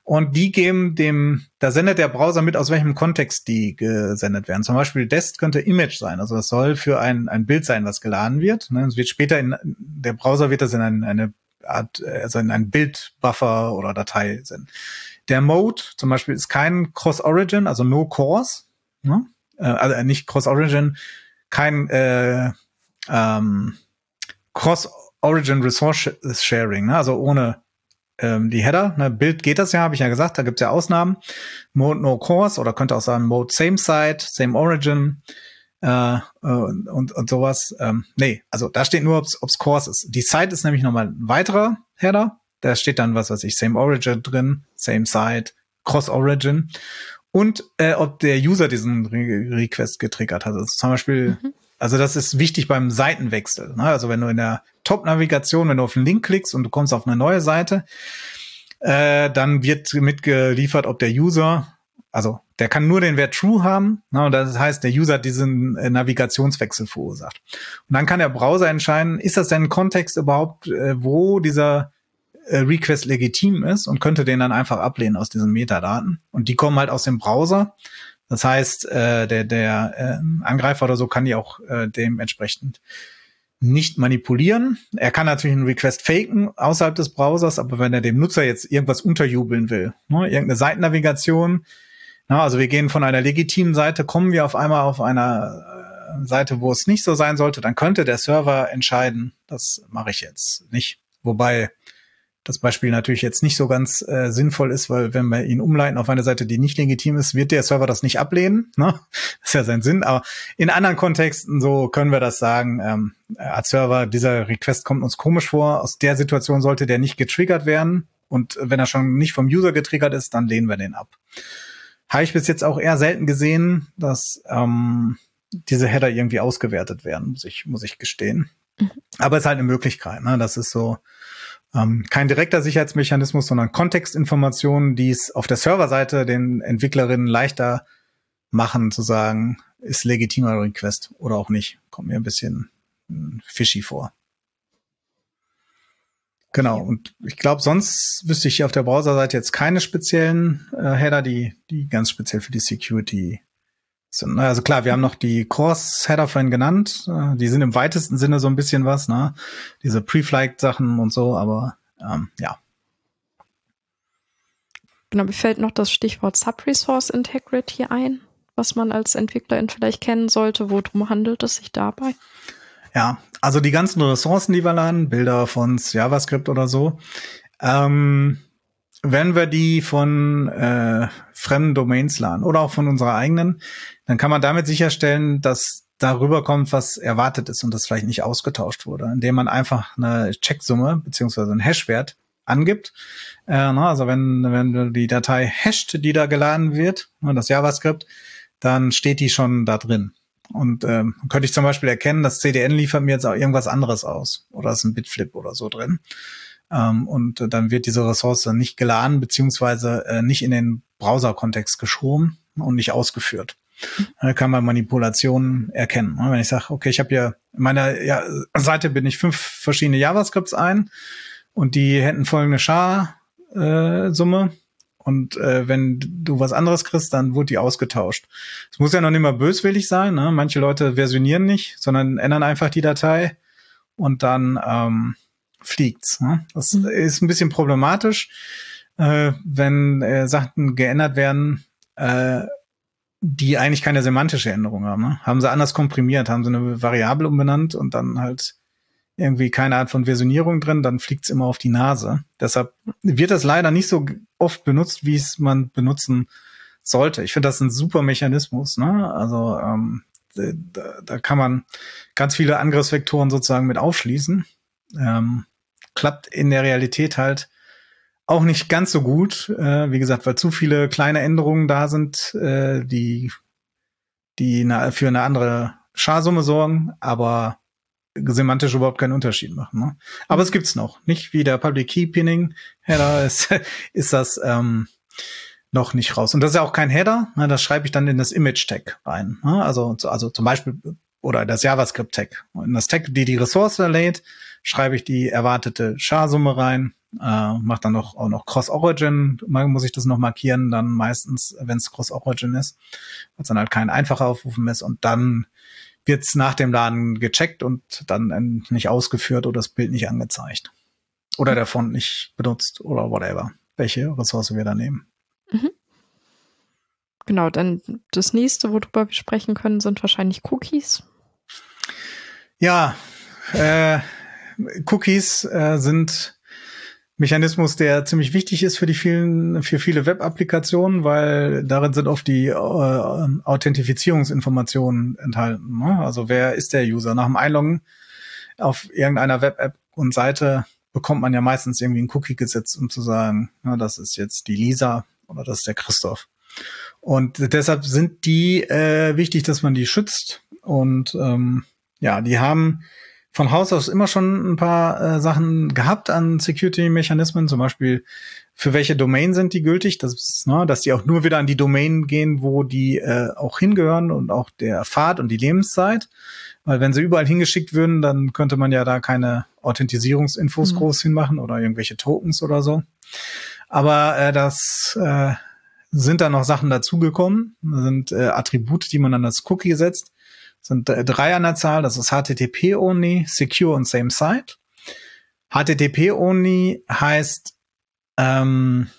B: Und die geben dem, da sendet der Browser mit, aus welchem Kontext die gesendet werden. Zum Beispiel Dest könnte Image sein. Also das soll für ein, ein Bild sein, was geladen wird. Ne? Es wird später in, der Browser wird das in ein, eine Art, also in ein Bildbuffer oder Datei senden. Der Mode zum Beispiel ist kein Cross-Origin, also no Cores. Ne? Äh, also nicht Cross-Origin, kein äh, ähm, Cross-Origin Resource Sharing, ne? also ohne ähm, die Header. Ne, Bild geht das ja, habe ich ja gesagt, da gibt's ja Ausnahmen. Mode No Course oder könnte auch sagen Mode Same Site, Same Origin äh, und, und, und sowas. Ähm, nee, also da steht nur, ob's, ob's Course ist. Die Site ist nämlich nochmal ein weiterer Header. Da steht dann, was weiß ich, Same Origin drin, Same Site, Cross Origin. Und äh, ob der User diesen Re Request getriggert hat. Also zum Beispiel mhm. Also das ist wichtig beim Seitenwechsel. Ne? Also wenn du in der Top-Navigation, wenn du auf den Link klickst und du kommst auf eine neue Seite, äh, dann wird mitgeliefert, ob der User, also der kann nur den Wert True haben. Ne? Und das heißt, der User hat diesen äh, Navigationswechsel verursacht. Und dann kann der Browser entscheiden, ist das denn ein Kontext überhaupt, äh, wo dieser äh, Request legitim ist und könnte den dann einfach ablehnen aus diesen Metadaten. Und die kommen halt aus dem Browser. Das heißt, äh, der, der äh, Angreifer oder so kann die auch äh, dementsprechend nicht manipulieren. Er kann natürlich einen Request faken außerhalb des Browsers, aber wenn er dem Nutzer jetzt irgendwas unterjubeln will, ne, irgendeine Seitennavigation, na, also wir gehen von einer legitimen Seite, kommen wir auf einmal auf einer äh, Seite, wo es nicht so sein sollte, dann könnte der Server entscheiden, das mache ich jetzt nicht. Wobei das Beispiel natürlich jetzt nicht so ganz äh, sinnvoll ist, weil wenn wir ihn umleiten auf eine Seite, die nicht legitim ist, wird der Server das nicht ablehnen. Ne? Das ist ja sein Sinn. Aber in anderen Kontexten so können wir das sagen. Ähm, als Server, dieser Request kommt uns komisch vor. Aus der Situation sollte der nicht getriggert werden. Und wenn er schon nicht vom User getriggert ist, dann lehnen wir den ab. Habe ich bis jetzt auch eher selten gesehen, dass ähm, diese Header irgendwie ausgewertet werden, muss ich, muss ich gestehen. Mhm. Aber es ist halt eine Möglichkeit. Ne? Das ist so, ähm, kein direkter Sicherheitsmechanismus, sondern Kontextinformationen, die es auf der Serverseite den Entwicklerinnen leichter machen, zu sagen, ist legitimer Request oder auch nicht. Kommt mir ein bisschen hm, fishy vor. Genau, und ich glaube, sonst wüsste ich auf der Browserseite jetzt keine speziellen äh, Header, die, die ganz speziell für die Security sind. Also klar, wir haben noch die Course-Header vorhin genannt. Äh, die sind im weitesten Sinne so ein bisschen was, ne? Diese Pre-Flight-Sachen und so, aber ähm, ja.
A: Genau, mir fällt noch das Stichwort Sub-Resource Integrity ein, was man als Entwicklerin vielleicht kennen sollte. Worum handelt es sich dabei?
B: Ja, also die ganzen Ressourcen, die wir laden, Bilder von JavaScript oder so, ähm, wenn wir die von äh, fremden Domains laden oder auch von unserer eigenen, dann kann man damit sicherstellen, dass darüber kommt, was erwartet ist und das vielleicht nicht ausgetauscht wurde, indem man einfach eine Checksumme beziehungsweise einen Hashwert angibt. Äh, also wenn, wenn die Datei hasht, die da geladen wird, das JavaScript, dann steht die schon da drin. Und ähm, könnte ich zum Beispiel erkennen, das CDN liefert mir jetzt auch irgendwas anderes aus oder ist ein Bitflip oder so drin. Ähm, und dann wird diese Ressource nicht geladen beziehungsweise äh, nicht in den Browser-Kontext geschoben und nicht ausgeführt. Da kann man Manipulationen erkennen. Wenn ich sage, okay, ich habe ja in meiner ja, Seite bin ich fünf verschiedene JavaScripts ein und die hätten folgende Char-Summe. Äh, und äh, wenn du was anderes kriegst, dann wird die ausgetauscht. Es muss ja noch nicht mal böswillig sein. Ne? Manche Leute versionieren nicht, sondern ändern einfach die Datei und dann ähm, fliegt's. Ne? Das mhm. ist ein bisschen problematisch, äh, wenn äh, Sachen geändert werden, äh, die eigentlich keine semantische Änderung haben. Ne? Haben sie anders komprimiert, haben sie eine Variable umbenannt und dann halt irgendwie keine Art von Versionierung drin, dann fliegt's immer auf die Nase. Deshalb wird das leider nicht so oft benutzt, wie es man benutzen sollte. Ich finde das ein super Mechanismus. Ne? Also ähm, da, da kann man ganz viele Angriffsvektoren sozusagen mit aufschließen. Ähm, klappt in der Realität halt auch nicht ganz so gut. Äh, wie gesagt, weil zu viele kleine Änderungen da sind, äh, die die eine, für eine andere Scharsumme sorgen, aber semantisch überhaupt keinen Unterschied machen. Ne? Aber es gibt's noch. Nicht wie der Public Key Pinning Header ist, ist das ähm, noch nicht raus. Und das ist ja auch kein Header. Ne? Das schreibe ich dann in das Image Tag rein. Ne? Also, also zum Beispiel oder das JavaScript Tag. In das Tag, die die Ressource lädt, schreibe ich die erwartete Char-Summe rein. Äh, mache dann noch auch noch Cross Origin. Mal muss ich das noch markieren. Dann meistens, wenn es Cross Origin ist, weil es dann halt kein einfacher Aufrufen ist. Und dann wird's nach dem Laden gecheckt und dann nicht ausgeführt oder das Bild nicht angezeigt. Oder der Font nicht benutzt oder whatever, welche Ressource wir da nehmen. Mhm.
A: Genau, dann das nächste, worüber wir sprechen können, sind wahrscheinlich Cookies.
B: Ja, äh, Cookies äh, sind Mechanismus, der ziemlich wichtig ist für die vielen, für viele Web-Applikationen, weil darin sind oft die äh, Authentifizierungsinformationen enthalten. Ne? Also wer ist der User? Nach dem Einloggen auf irgendeiner Web-App und Seite bekommt man ja meistens irgendwie ein Cookie gesetzt, um zu sagen, ja, das ist jetzt die Lisa oder das ist der Christoph. Und deshalb sind die äh, wichtig, dass man die schützt. Und ähm, ja, die haben von Haus aus immer schon ein paar äh, Sachen gehabt an Security-Mechanismen, zum Beispiel für welche Domain sind die gültig, dass, ne, dass die auch nur wieder an die Domain gehen, wo die äh, auch hingehören und auch der Fahrt und die Lebenszeit. Weil wenn sie überall hingeschickt würden, dann könnte man ja da keine Authentisierungsinfos mhm. groß hinmachen oder irgendwelche Tokens oder so. Aber äh, das äh, sind da noch Sachen dazugekommen, sind äh, Attribute, die man an das Cookie setzt sind drei an der Zahl. Das ist HTTP only, secure und same site. HTTP only heißt, ähm,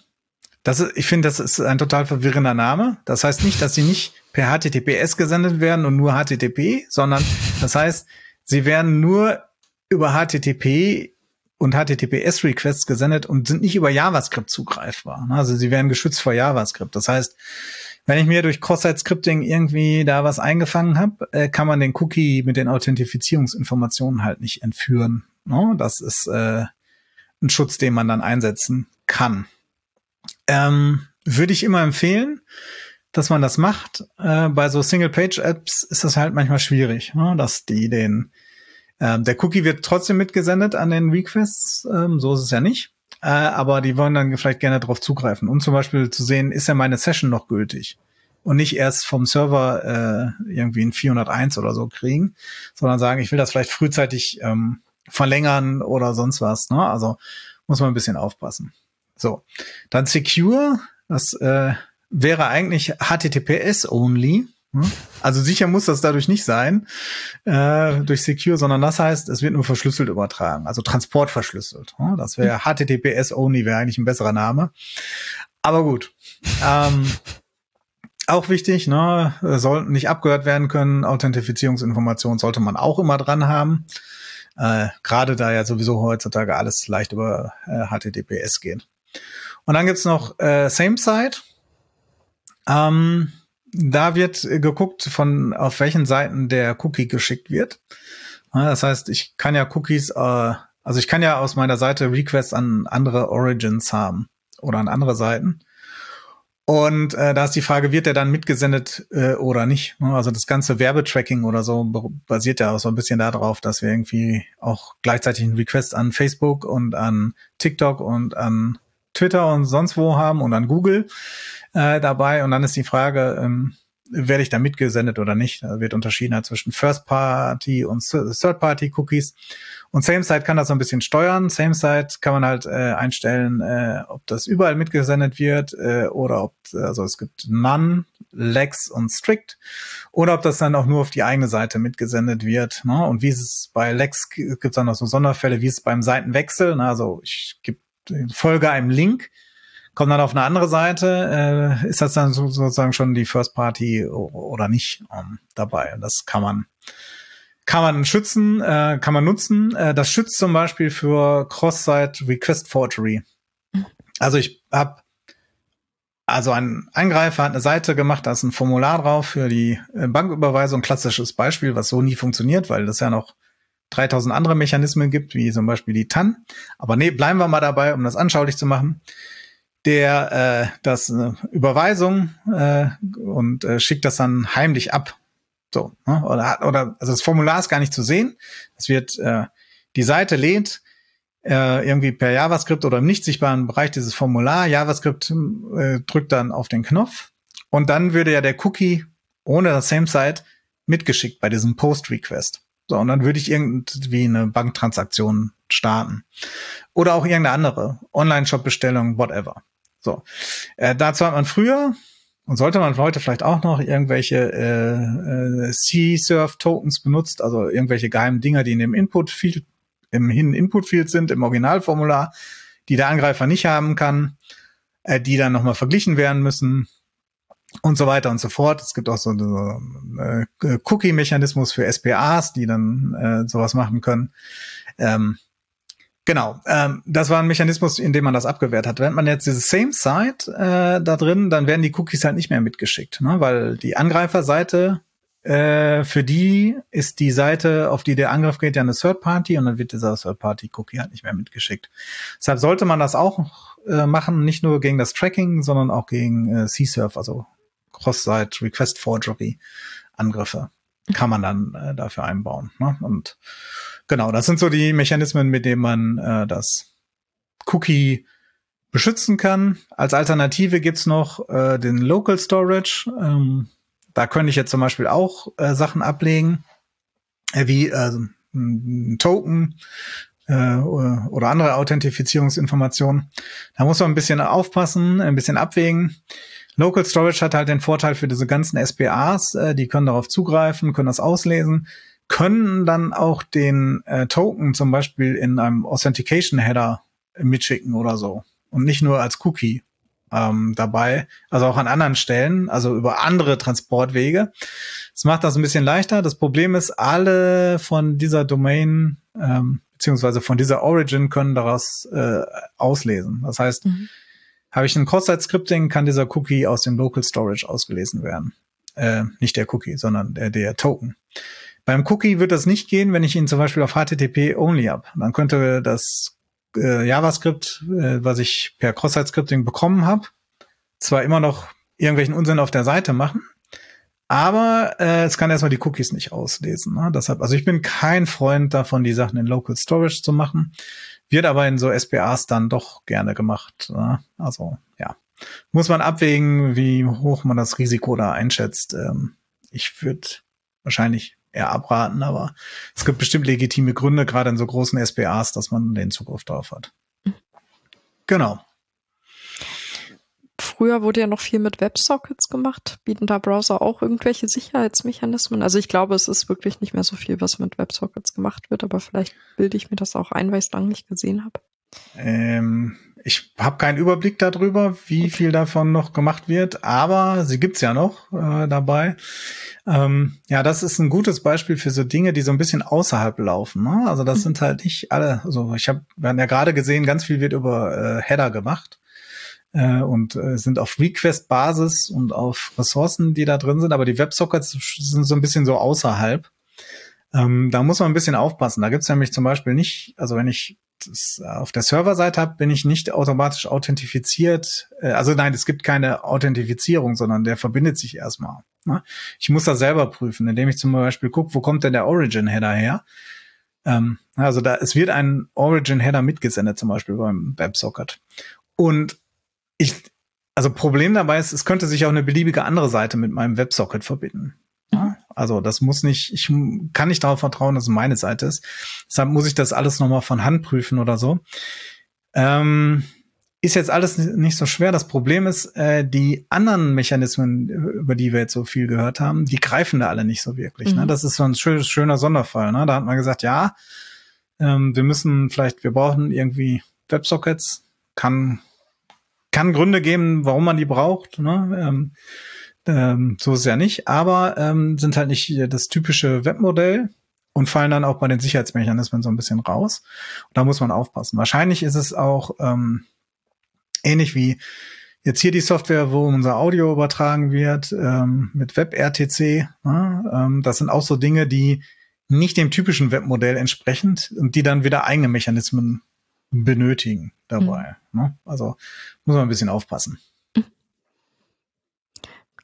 B: das ist, ich finde, das ist ein total verwirrender Name. Das heißt nicht, dass sie nicht per HTTPS gesendet werden und nur HTTP, sondern das heißt, sie werden nur über HTTP und HTTPS Requests gesendet und sind nicht über JavaScript zugreifbar. Also sie werden geschützt vor JavaScript. Das heißt, wenn ich mir durch Cross-Site-Scripting irgendwie da was eingefangen habe, äh, kann man den Cookie mit den Authentifizierungsinformationen halt nicht entführen. No? Das ist äh, ein Schutz, den man dann einsetzen kann. Ähm, Würde ich immer empfehlen, dass man das macht. Äh, bei so Single-Page-Apps ist das halt manchmal schwierig, ne? dass die den Ähm, der Cookie wird trotzdem mitgesendet an den Requests, ähm, so ist es ja nicht. Äh, aber die wollen dann vielleicht gerne darauf zugreifen, um zum Beispiel zu sehen, ist ja meine Session noch gültig? Und nicht erst vom Server äh, irgendwie ein 401 oder so kriegen, sondern sagen, ich will das vielleicht frühzeitig ähm, verlängern oder sonst was. Ne? Also muss man ein bisschen aufpassen. So, dann Secure, das äh, wäre eigentlich HTTPS only. Hm? Also sicher muss das dadurch nicht sein äh, durch Secure, sondern das heißt, es wird nur verschlüsselt übertragen, also Transport verschlüsselt. Hm? Das wäre HTTPS only wäre eigentlich ein besserer Name. Aber gut. Ähm, auch wichtig, ne, sollten nicht abgehört werden können. Authentifizierungsinformationen sollte man auch immer dran haben. Äh, Gerade da ja sowieso heutzutage alles leicht über äh, HTTPS geht. Und dann gibt's noch äh, Same Site. Ähm, da wird geguckt, von auf welchen Seiten der Cookie geschickt wird. Das heißt, ich kann ja Cookies, äh, also ich kann ja aus meiner Seite Requests an andere Origins haben oder an andere Seiten. Und äh, da ist die Frage, wird der dann mitgesendet äh, oder nicht? Also das ganze Werbetracking oder so basiert ja auch so ein bisschen darauf, dass wir irgendwie auch gleichzeitig einen Request an Facebook und an TikTok und an Twitter und sonst wo haben und an Google äh, dabei. Und dann ist die Frage, ähm, werde ich da mitgesendet oder nicht? Da wird unterschieden halt zwischen First Party und Third Party Cookies. Und SameSite kann das so ein bisschen steuern. SameSite kann man halt äh, einstellen, äh, ob das überall mitgesendet wird äh, oder ob, also es gibt None, Lex und Strict oder ob das dann auch nur auf die eigene Seite mitgesendet wird. Ne? Und wie ist es bei Lex, gibt es dann noch so Sonderfälle, wie ist es beim Seitenwechsel? Ne? Also ich gebe folge einem Link, komme dann auf eine andere Seite, äh, ist das dann so, sozusagen schon die First Party oder nicht ähm, dabei? Das kann man kann man schützen, äh, kann man nutzen. Äh, das schützt zum Beispiel für Cross-Site Request Forgery. Also ich habe also ein Eingreifer hat eine Seite gemacht, da ist ein Formular drauf für die äh, Banküberweisung, klassisches Beispiel, was so nie funktioniert, weil das ja noch 3000 andere Mechanismen gibt, wie zum Beispiel die TAN. Aber nee, bleiben wir mal dabei, um das anschaulich zu machen. Der äh, das äh, Überweisung äh, und äh, schickt das dann heimlich ab. So, ne? oder, oder also das Formular ist gar nicht zu sehen. Es wird äh, die Seite lädt äh, irgendwie per JavaScript oder im nicht sichtbaren Bereich dieses Formular. JavaScript äh, drückt dann auf den Knopf und dann würde ja der Cookie ohne das Same Site mitgeschickt bei diesem Post Request. So, und dann würde ich irgendwie eine Banktransaktion starten. Oder auch irgendeine andere Online-Shop-Bestellung, whatever. So. Äh, dazu hat man früher und sollte man heute vielleicht auch noch irgendwelche äh, äh, C-Surf-Tokens benutzt, also irgendwelche geheimen Dinger, die in dem Input-Field, im Hin Input-Field sind, im Originalformular, die der Angreifer nicht haben kann, äh, die dann nochmal verglichen werden müssen und so weiter und so fort. Es gibt auch so einen äh, Cookie-Mechanismus für SPAs, die dann äh, sowas machen können. Ähm, genau, ähm, das war ein Mechanismus, in dem man das abgewehrt hat. Wenn man jetzt diese Same Site äh, da drin, dann werden die Cookies halt nicht mehr mitgeschickt, ne? weil die Angreiferseite äh, für die ist die Seite, auf die der Angriff geht, ja eine Third Party und dann wird dieser Third Party Cookie halt nicht mehr mitgeschickt. Deshalb sollte man das auch äh, machen, nicht nur gegen das Tracking, sondern auch gegen äh, C-Surf, also Cross-Site Request Forgery Angriffe kann man dann äh, dafür einbauen. Ne? Und genau, das sind so die Mechanismen, mit denen man äh, das Cookie beschützen kann. Als Alternative gibt's noch äh, den Local Storage. Ähm, da könnte ich jetzt zum Beispiel auch äh, Sachen ablegen, äh, wie äh, ein Token äh, oder andere Authentifizierungsinformationen. Da muss man ein bisschen aufpassen, ein bisschen abwägen. Local Storage hat halt den Vorteil für diese ganzen SPAs, äh, die können darauf zugreifen, können das auslesen, können dann auch den äh, Token zum Beispiel in einem Authentication Header mitschicken oder so und nicht nur als Cookie ähm, dabei, also auch an anderen Stellen, also über andere Transportwege. Das macht das ein bisschen leichter. Das Problem ist, alle von dieser Domain ähm, beziehungsweise von dieser Origin können daraus äh, auslesen. Das heißt, mhm habe ich ein Cross-Site-Scripting, kann dieser Cookie aus dem Local Storage ausgelesen werden. Äh, nicht der Cookie, sondern der, der Token. Beim Cookie wird das nicht gehen, wenn ich ihn zum Beispiel auf HTTP only habe. Dann könnte das äh, JavaScript, äh, was ich per Cross-Site-Scripting bekommen habe, zwar immer noch irgendwelchen Unsinn auf der Seite machen, Aber äh, es kann erstmal die Cookies nicht auslesen. Ne? Deshalb, also ich bin kein Freund davon, die Sachen in Local Storage zu machen. Wird aber in so SPAs dann doch gerne gemacht. Ne? Also ja, muss man abwägen, wie hoch man das Risiko da einschätzt. Ähm, ich würde wahrscheinlich eher abraten, aber es gibt bestimmt legitime Gründe, gerade in so großen SPAs, dass man den Zugriff drauf hat. Genau.
A: Früher wurde ja noch viel mit Websockets gemacht. Bieten da Browser auch irgendwelche Sicherheitsmechanismen? Also ich glaube, es ist wirklich nicht mehr so viel, was mit Websockets gemacht wird, aber vielleicht bilde ich mir das auch ein, weil ich es lange nicht gesehen habe.
B: Ähm, ich habe keinen Überblick darüber, wie viel davon noch gemacht wird, aber sie gibt's ja noch äh, dabei. Ähm, ja, das ist ein gutes Beispiel für so Dinge, die so ein bisschen außerhalb laufen. Ne? Also das mhm. sind halt nicht alle. Also ich habe, wir haben ja gerade gesehen, ganz viel wird über äh, Header gemacht äh, und äh, sind auf Request-Basis und auf Ressourcen, die da drin sind. Aber die Websockets sind so ein bisschen so außerhalb. Ähm, da muss man ein bisschen aufpassen. Da gibt's nämlich zum Beispiel nicht, also wenn ich das auf der Serverseite habe, bin ich nicht automatisch authentifiziert. Äh, also nein, es gibt keine Authentifizierung, sondern der verbindet sich erstmal. Ne? Ich muss das selber prüfen, indem ich zum Beispiel gucke, wo kommt denn der Origin-Header her? Ähm, also da, es wird ein Origin-Header mitgesendet, zum Beispiel beim WebSocket. Und ich, also Problem dabei ist, es könnte sich auch eine beliebige andere Seite mit meinem WebSocket verbinden. Also das muss nicht, ich kann nicht darauf vertrauen, dass es meine Seite ist. Deshalb muss ich das alles nochmal von Hand prüfen oder so. Ähm, ist jetzt alles nicht so schwer. Das Problem ist, äh, die anderen Mechanismen, über die wir jetzt so viel gehört haben, die greifen da alle nicht so wirklich. Ne? Mhm. Ne? Das ist so ein schön, schöner Sonderfall. Ne? Da hat man gesagt, ja, ähm, wir müssen vielleicht, wir brauchen irgendwie Websockets, kann kann Gründe geben, warum man die braucht. Ne? Ähm, ähm, so ist es ja nicht, aber ähm, sind halt nicht das typische Webmodell und fallen dann auch bei den Sicherheitsmechanismen so ein bisschen raus. Und da muss man aufpassen. Wahrscheinlich ist es auch ähm, ähnlich wie jetzt hier die Software, wo unser Audio übertragen wird ähm, mit WebRTC. Ne? Ähm, das sind auch so Dinge, die nicht dem typischen Webmodell entsprechend und die dann wieder eigene Mechanismen benötigen dabei. Mhm. Ne? Also muss man ein bisschen aufpassen.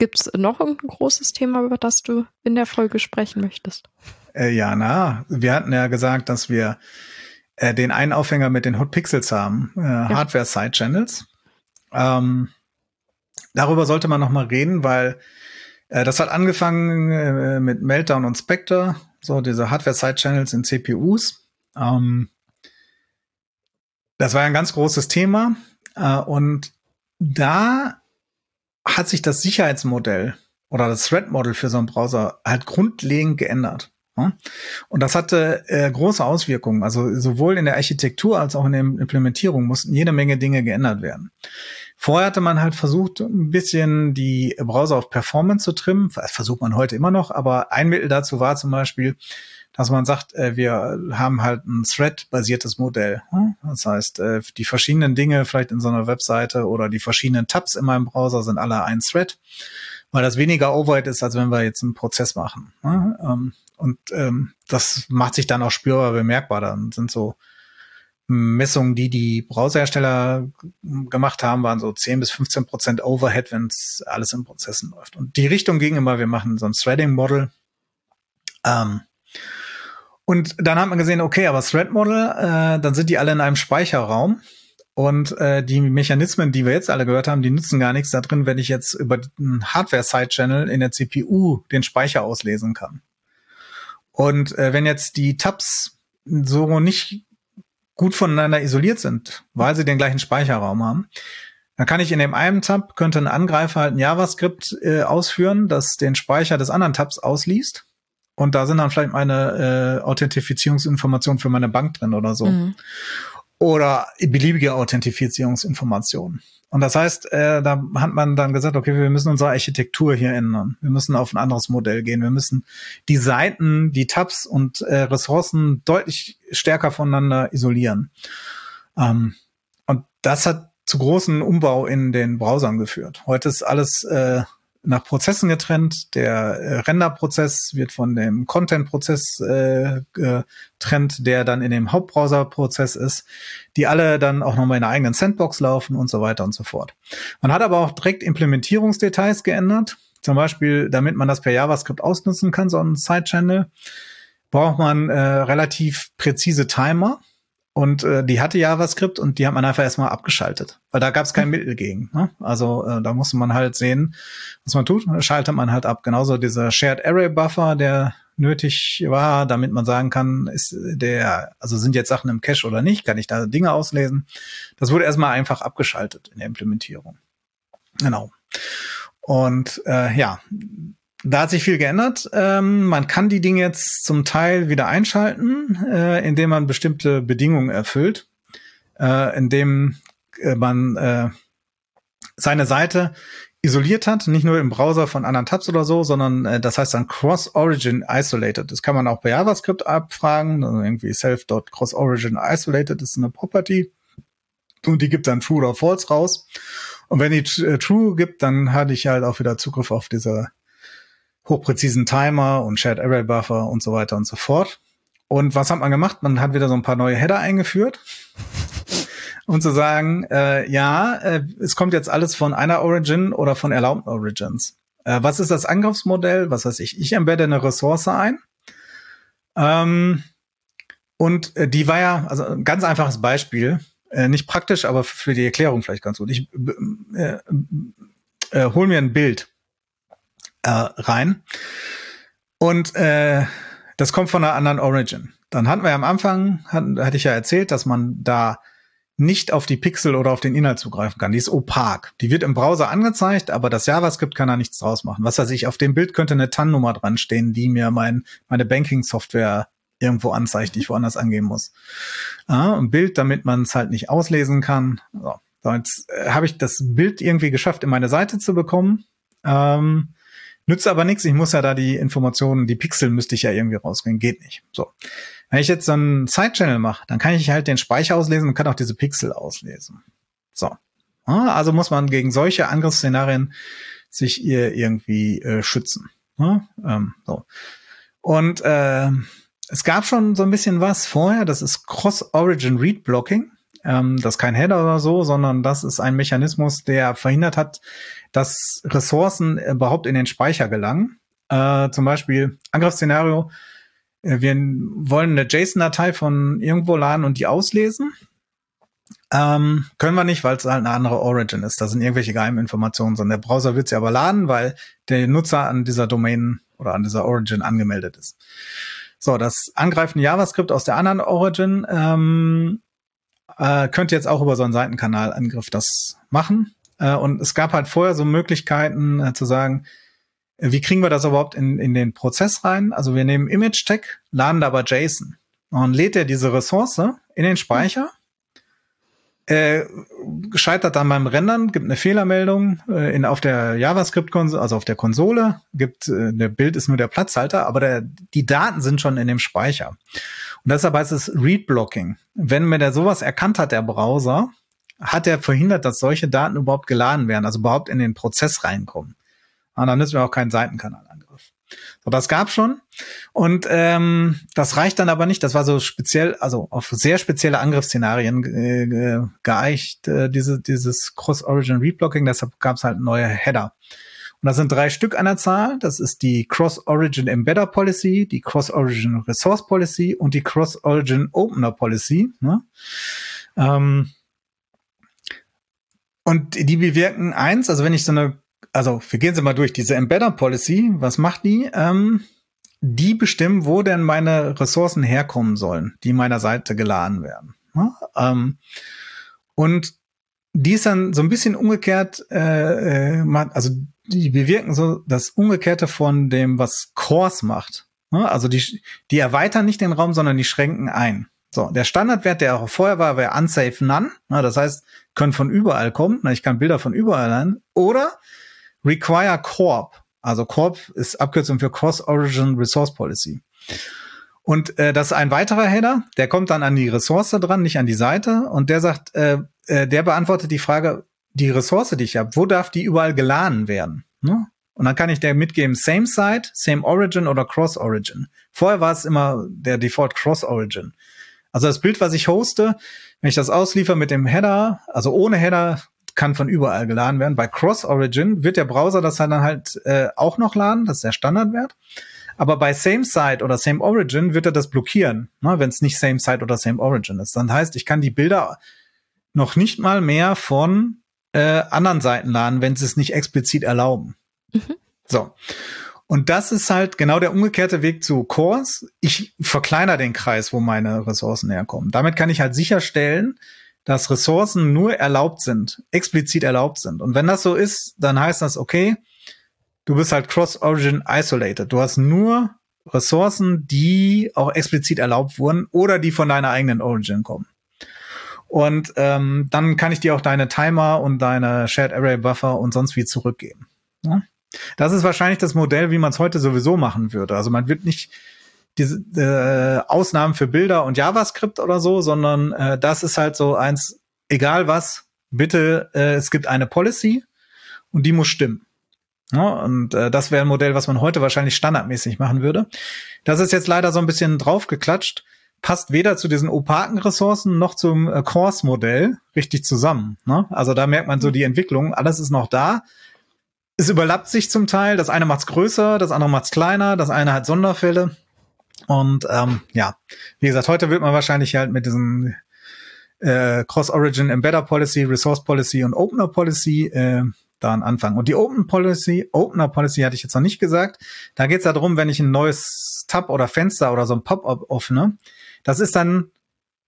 A: Gibt es noch irgendein großes Thema, über das du in der Folge sprechen möchtest?
B: Äh, ja, na, wir hatten ja gesagt, dass wir äh, den einen Aufhänger mit den Hot Pixels haben, äh, ja. Hardware-Side-Channels. Ähm, darüber sollte man noch mal reden, weil äh, das hat angefangen äh, mit Meltdown und Spectre, so diese Hardware-Side-Channels in CPUs. Ähm, das war ein ganz großes Thema äh, und da hat sich das Sicherheitsmodell oder das Threat-Model für so einen Browser halt grundlegend geändert. Und das hatte äh, große Auswirkungen. Also sowohl in der Architektur als auch in der Implementierung mussten jede Menge Dinge geändert werden. Vorher hatte man halt versucht, ein bisschen die Browser auf Performance zu trimmen. Versucht man heute immer noch, aber ein Mittel dazu war zum Beispiel, dass man sagt, äh, wir haben halt ein Thread-basiertes Modell. Hm? Das heißt, äh, die verschiedenen Dinge vielleicht in so einer Webseite oder die verschiedenen Tabs in meinem Browser sind alle ein Thread, weil das weniger Overhead ist, als wenn wir jetzt einen Prozess machen. Hm? Ähm, und ähm, das macht sich dann auch spürbar bemerkbar. Dann sind so Messungen, die die Browserhersteller gemacht haben, waren so 10 bis 15 Prozent Overhead, wenn es alles in Prozessen läuft. Und die Richtung ging immer, wir machen so ein Threading-Model. Ähm, und dann hat man gesehen, okay, aber Thread Model, äh, dann sind die alle in einem Speicherraum. Und äh, die Mechanismen, die wir jetzt alle gehört haben, die nutzen gar nichts da drin, wenn ich jetzt über den Hardware-Side-Channel in der CPU den Speicher auslesen kann. Und äh, wenn jetzt die Tabs so nicht gut voneinander isoliert sind, weil sie den gleichen Speicherraum haben, dann kann ich in dem einen Tab, könnte ein Angreifer halt ein JavaScript äh, ausführen, das den Speicher des anderen Tabs ausliest und da sind dann vielleicht meine äh, Authentifizierungsinformationen für meine Bank drin oder so. Mhm. Oder beliebige Authentifizierungsinformationen. Und das heißt, äh, da hat man dann gesagt, okay, wir müssen unsere Architektur hier ändern. Wir müssen auf ein anderes Modell gehen. Wir müssen die Seiten, die Tabs und äh, Ressourcen deutlich stärker voneinander isolieren. Ähm, und das hat zu großen Umbau in den Browsern geführt. Heute ist alles äh, nach Prozessen getrennt. Der äh, Renderprozess wird von dem Content-Prozess äh, getrennt, der dann in dem Hauptbrowser-Prozess ist, die alle dann auch nochmal in einer eigenen Sandbox laufen und so weiter und so fort. Man hat aber auch direkt Implementierungsdetails geändert. Zum Beispiel, damit man das per JavaScript ausnutzen kann, so ein Side-Channel, braucht man äh, relativ präzise Timer. Und äh, die hatte JavaScript und die hat man einfach erstmal abgeschaltet, weil da gab es kein Mittel gegen. Ne? Also äh, da musste man halt sehen, was man tut, schaltet man halt ab. Genauso dieser Shared Array Buffer, der nötig war, damit man sagen kann, ist der, also sind jetzt Sachen im Cache oder nicht, kann ich da Dinge auslesen. Das wurde erstmal einfach abgeschaltet in der Implementierung. Genau. Und äh, ja, da hat sich viel geändert. Ähm, man kann die Dinge jetzt zum Teil wieder einschalten, äh, indem man bestimmte Bedingungen erfüllt, äh, indem äh, man äh, seine Seite isoliert hat, nicht nur im Browser von anderen Tabs oder so, sondern äh, das heißt dann Cross-Origin Isolated. Das kann man auch bei JavaScript abfragen, also irgendwie self.cross-origin isolated ist eine Property und die gibt dann True oder False raus. Und wenn die äh, True gibt, dann hatte ich halt auch wieder Zugriff auf diese hochpräzisen Timer und Shared Array Buffer und so weiter und so fort. Und was hat man gemacht? Man hat wieder so ein paar neue Header eingeführt um zu sagen, äh, ja, äh, es kommt jetzt alles von einer Origin oder von erlaubten Origins. Äh, was ist das Angriffsmodell? Was weiß ich? Ich embedde eine Ressource ein. Ähm, und äh, die war ja, also ein ganz einfaches Beispiel, äh, nicht praktisch, aber für die Erklärung vielleicht ganz gut. Ich äh, äh, hol mir ein Bild äh, rein und äh, das kommt von einer anderen Origin. Dann hatten wir am Anfang, hatten, hatte ich ja erzählt, dass man da nicht auf die Pixel oder auf den Inhalt zugreifen kann. Die ist opak. Die wird im Browser angezeigt, aber das JavaScript kann da nichts draus machen. Was weiß ich, auf dem Bild könnte eine TAN-Nummer dran stehen, die mir mein, meine Banking-Software irgendwo anzeigt, die ich woanders angeben muss. Ah, ein Bild, damit man es halt nicht auslesen kann. So. Jetzt äh, habe ich das Bild irgendwie geschafft, in meine Seite zu bekommen. Ähm, nützt aber nichts. Ich muss ja da die Informationen, die Pixel müsste ich ja irgendwie rausgehen. Geht nicht. So. Wenn ich jetzt so einen Side-Channel mache, dann kann ich halt den Speicher auslesen und kann auch diese Pixel auslesen. So. Also muss man gegen solche Angriffsszenarien sich irgendwie äh, schützen. Ähm, so. Und äh, es gab schon so ein bisschen was vorher, das ist Cross-Origin Read Blocking. Ähm, das ist kein Header oder so, sondern das ist ein Mechanismus, der verhindert hat, dass Ressourcen überhaupt in den Speicher gelangen. Äh, zum Beispiel Angriffsszenario, äh, wir wollen eine JSON-Datei von irgendwo laden und die auslesen. Ähm, können wir nicht, weil es halt eine andere Origin ist. Da sind irgendwelche Geheiminformationen, sondern der Browser wird sie aber laden, weil der Nutzer an dieser Domain oder an dieser Origin angemeldet ist. So, das Angreifen JavaScript aus der anderen Origin ähm, äh, könnte jetzt auch über so einen Seitenkanalangriff das machen. Äh, und es gab halt vorher so Möglichkeiten äh, zu sagen, wie kriegen wir das überhaupt in, in den Prozess rein? Also wir nehmen Image-Tag, laden da aber JSON. Und lädt er diese Ressource in den Speicher, äh, scheitert dann beim Rendern, gibt eine Fehlermeldung äh, in, auf der JavaScript-Konsole, also auf der Konsole, gibt, äh, der Bild ist nur der Platzhalter, aber der, die Daten sind schon in dem Speicher. Und deshalb heißt es Read-Blocking. Wenn mir der sowas erkannt hat, der Browser, hat er verhindert, dass solche Daten überhaupt geladen werden, also überhaupt in den Prozess reinkommen. Und dann nützen wir auch keinen Seitenkanalangriff. So, das gab schon. Und ähm, das reicht dann aber nicht. Das war so speziell, also auf sehr spezielle Angriffsszenarien äh, geeicht, äh, diese, dieses Cross-Origin Reblocking. Deshalb gab es halt neue Header. Und das sind drei Stück an der Zahl. Das ist die Cross-Origin Embedder Policy, die Cross-Origin Resource Policy und die Cross-Origin Opener Policy. Ne? Ähm, und die bewirken eins, also wenn ich so eine also wir gehen sie mal durch. Diese Embedder Policy, was macht die? Ähm, die bestimmen, wo denn meine Ressourcen herkommen sollen, die meiner Seite geladen werden. Ja? Ähm, und die ist dann so ein bisschen umgekehrt, äh, äh also die bewirken so das Umgekehrte von dem, was Cores macht. Ja? Also die, die erweitern nicht den Raum, sondern die schränken ein. So, der Standardwert, der auch vorher war, wäre unsafe none. Ja, das heißt, können von überall kommen. Na, ich kann Bilder von überall an. Oder Require Corp. Also Corp ist Abkürzung für Cross-Origin Resource Policy. Und äh, das ist ein weiterer Header, der kommt dann an die Ressource dran, nicht an die Seite. Und der sagt, äh, äh, der beantwortet die Frage, die Ressource, die ich habe, wo darf die überall geladen werden? Ne? Und dann kann ich der mitgeben, same site, same origin oder cross origin. Vorher war es immer der Default cross origin. Also das Bild, was ich hoste, wenn ich das ausliefer mit dem Header, also ohne Header, kann von überall geladen werden. Bei Cross Origin wird der Browser das dann halt äh, auch noch laden, das ist der Standardwert. Aber bei Same Site oder Same Origin wird er das blockieren, ne, wenn es nicht Same Site oder Same Origin ist. Dann heißt, ich kann die Bilder noch nicht mal mehr von äh, anderen Seiten laden, wenn sie es nicht explizit erlauben. Mhm. So. Und das ist halt genau der umgekehrte Weg zu Cores. Ich verkleiner den Kreis, wo meine Ressourcen herkommen. Damit kann ich halt sicherstellen, dass Ressourcen nur erlaubt sind, explizit erlaubt sind. Und wenn das so ist, dann heißt das, okay, du bist halt Cross-Origin isolated. Du hast nur Ressourcen, die auch explizit erlaubt wurden oder die von deiner eigenen Origin kommen. Und ähm, dann kann ich dir auch deine Timer und deine Shared Array Buffer und sonst wie zurückgeben. Ja? Das ist wahrscheinlich das Modell, wie man es heute sowieso machen würde. Also man wird nicht diese äh, Ausnahmen für Bilder und JavaScript oder so, sondern äh, das ist halt so eins, egal was, bitte, äh, es gibt eine Policy und die muss stimmen. Ja, und äh, das wäre ein Modell, was man heute wahrscheinlich standardmäßig machen würde. Das ist jetzt leider so ein bisschen draufgeklatscht passt weder zu diesen opaken Ressourcen noch zum äh, Course-Modell richtig zusammen. Ne? Also da merkt man so die Entwicklung, alles ist noch da. Es überlappt sich zum Teil, das eine macht's größer, das andere macht's kleiner, das eine hat Sonderfälle. Und ähm, ja, wie gesagt, heute wird man wahrscheinlich halt mit diesen äh, Cross-Origin Embedder Policy, Resource Policy und Opener Policy äh, daran anfangen. Und die Open Policy, Opener Policy hatte ich jetzt noch nicht gesagt. Da geht es darum, wenn ich ein neues Tab oder Fenster oder so ein Pop-up öffne, das ist dann,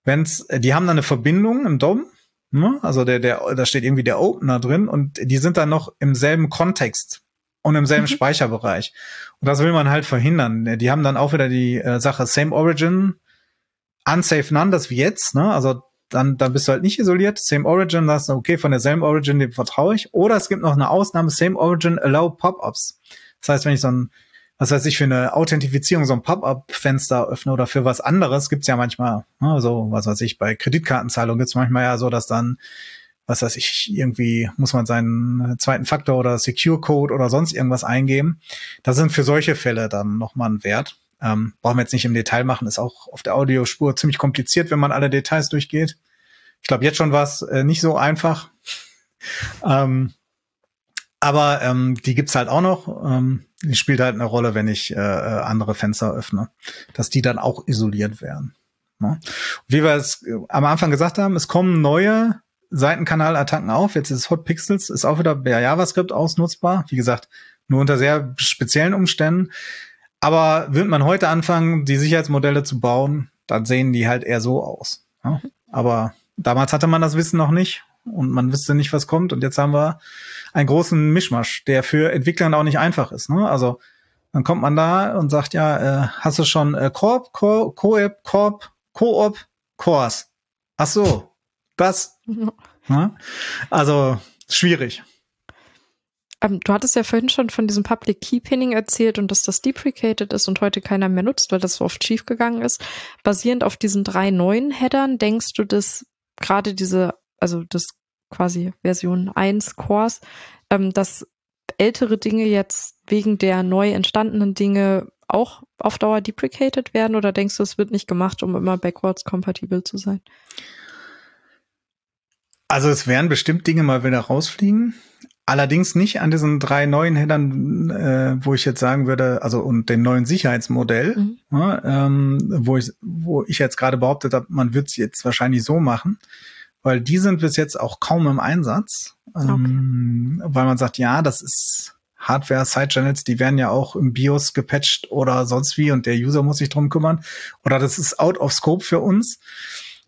B: wenn's, die haben dann eine Verbindung im DOM, ne? also der, der, da steht irgendwie der Opener drin und die sind dann noch im selben Kontext und im selben mhm. Speicherbereich. Das will man halt verhindern. Die haben dann auch wieder die äh, Sache Same Origin, Unsafe None, das wie jetzt, ne? Also dann, dann bist du halt nicht isoliert. Same Origin, sagst du, okay, von derselben Origin, dem vertraue ich. Oder es gibt noch eine Ausnahme, Same Origin Allow Pop-ups. Das heißt, wenn ich so ein was weiß ich, für eine Authentifizierung so ein Pop-up-Fenster öffne oder für was anderes, gibt's ja manchmal, ne, so, was weiß ich, bei Kreditkartenzahlung gibt's manchmal ja so, dass dann, was weiß ich, irgendwie muss man seinen zweiten Faktor oder Secure-Code oder sonst irgendwas eingeben. Das sind für solche Fälle dann nochmal ein Wert. Ähm, brauchen wir jetzt nicht im Detail machen, ist auch auf der Audiospur ziemlich kompliziert, wenn man alle Details durchgeht. Ich glaube, jetzt schon war es äh, nicht so einfach. ähm, aber ähm, die gibt's halt auch noch. Ähm, die spielt halt eine Rolle, wenn ich äh, äh, andere Fenster öffne, dass die dann auch isoliert werden. Ne? Wie wir es äh, am Anfang gesagt haben, es kommen neue Seitenkanallattacken auf. Jetzt ist Hot Pixels, ist auch wieder per JavaScript ausnutzbar. Wie gesagt, nur unter sehr speziellen Umständen. Aber wird man heute anfangen, die Sicherheitsmodelle zu bauen, dann sehen die halt eher so aus. Ne? Aber damals hatte man das Wissen noch nicht und man wüsste nicht, was kommt. Und jetzt haben wir einen großen Mischmasch, der für Entwickler auch nicht einfach ist. Ne? Also dann kommt man da und sagt, ja, äh, hast du schon äh, Corp, Coop, Corp, Coop, Cores? Ach so, das. Ne? Also schwierig.
A: Ähm, du hattest ja vorhin schon von diesem Public Key Pinning erzählt und dass das deprecated ist und heute keiner mehr nutzt, weil das so oft schief gegangen ist. Basierend auf diesen drei neuen Headern, denkst du, dass gerade diese, also das quasi Version 1 Cores, ähm, dass ältere Dinge jetzt wegen der neu entstandenen Dinge auch auf Dauer deprecated werden oder denkst du, es wird nicht gemacht, um immer backwards kompatibel zu sein?
B: Also es werden bestimmt Dinge mal wieder rausfliegen. Allerdings nicht an diesen drei neuen Headern, äh, wo ich jetzt sagen würde, also und dem neuen Sicherheitsmodell, mhm. ja, ähm, wo ich, wo ich jetzt gerade behauptet habe, man wird es jetzt wahrscheinlich so machen, weil die sind bis jetzt auch kaum im Einsatz, ähm, okay. weil man sagt, ja, das ist Hardware Side Channels, die werden ja auch im BIOS gepatcht oder sonst wie und der User muss sich drum kümmern oder das ist out of scope für uns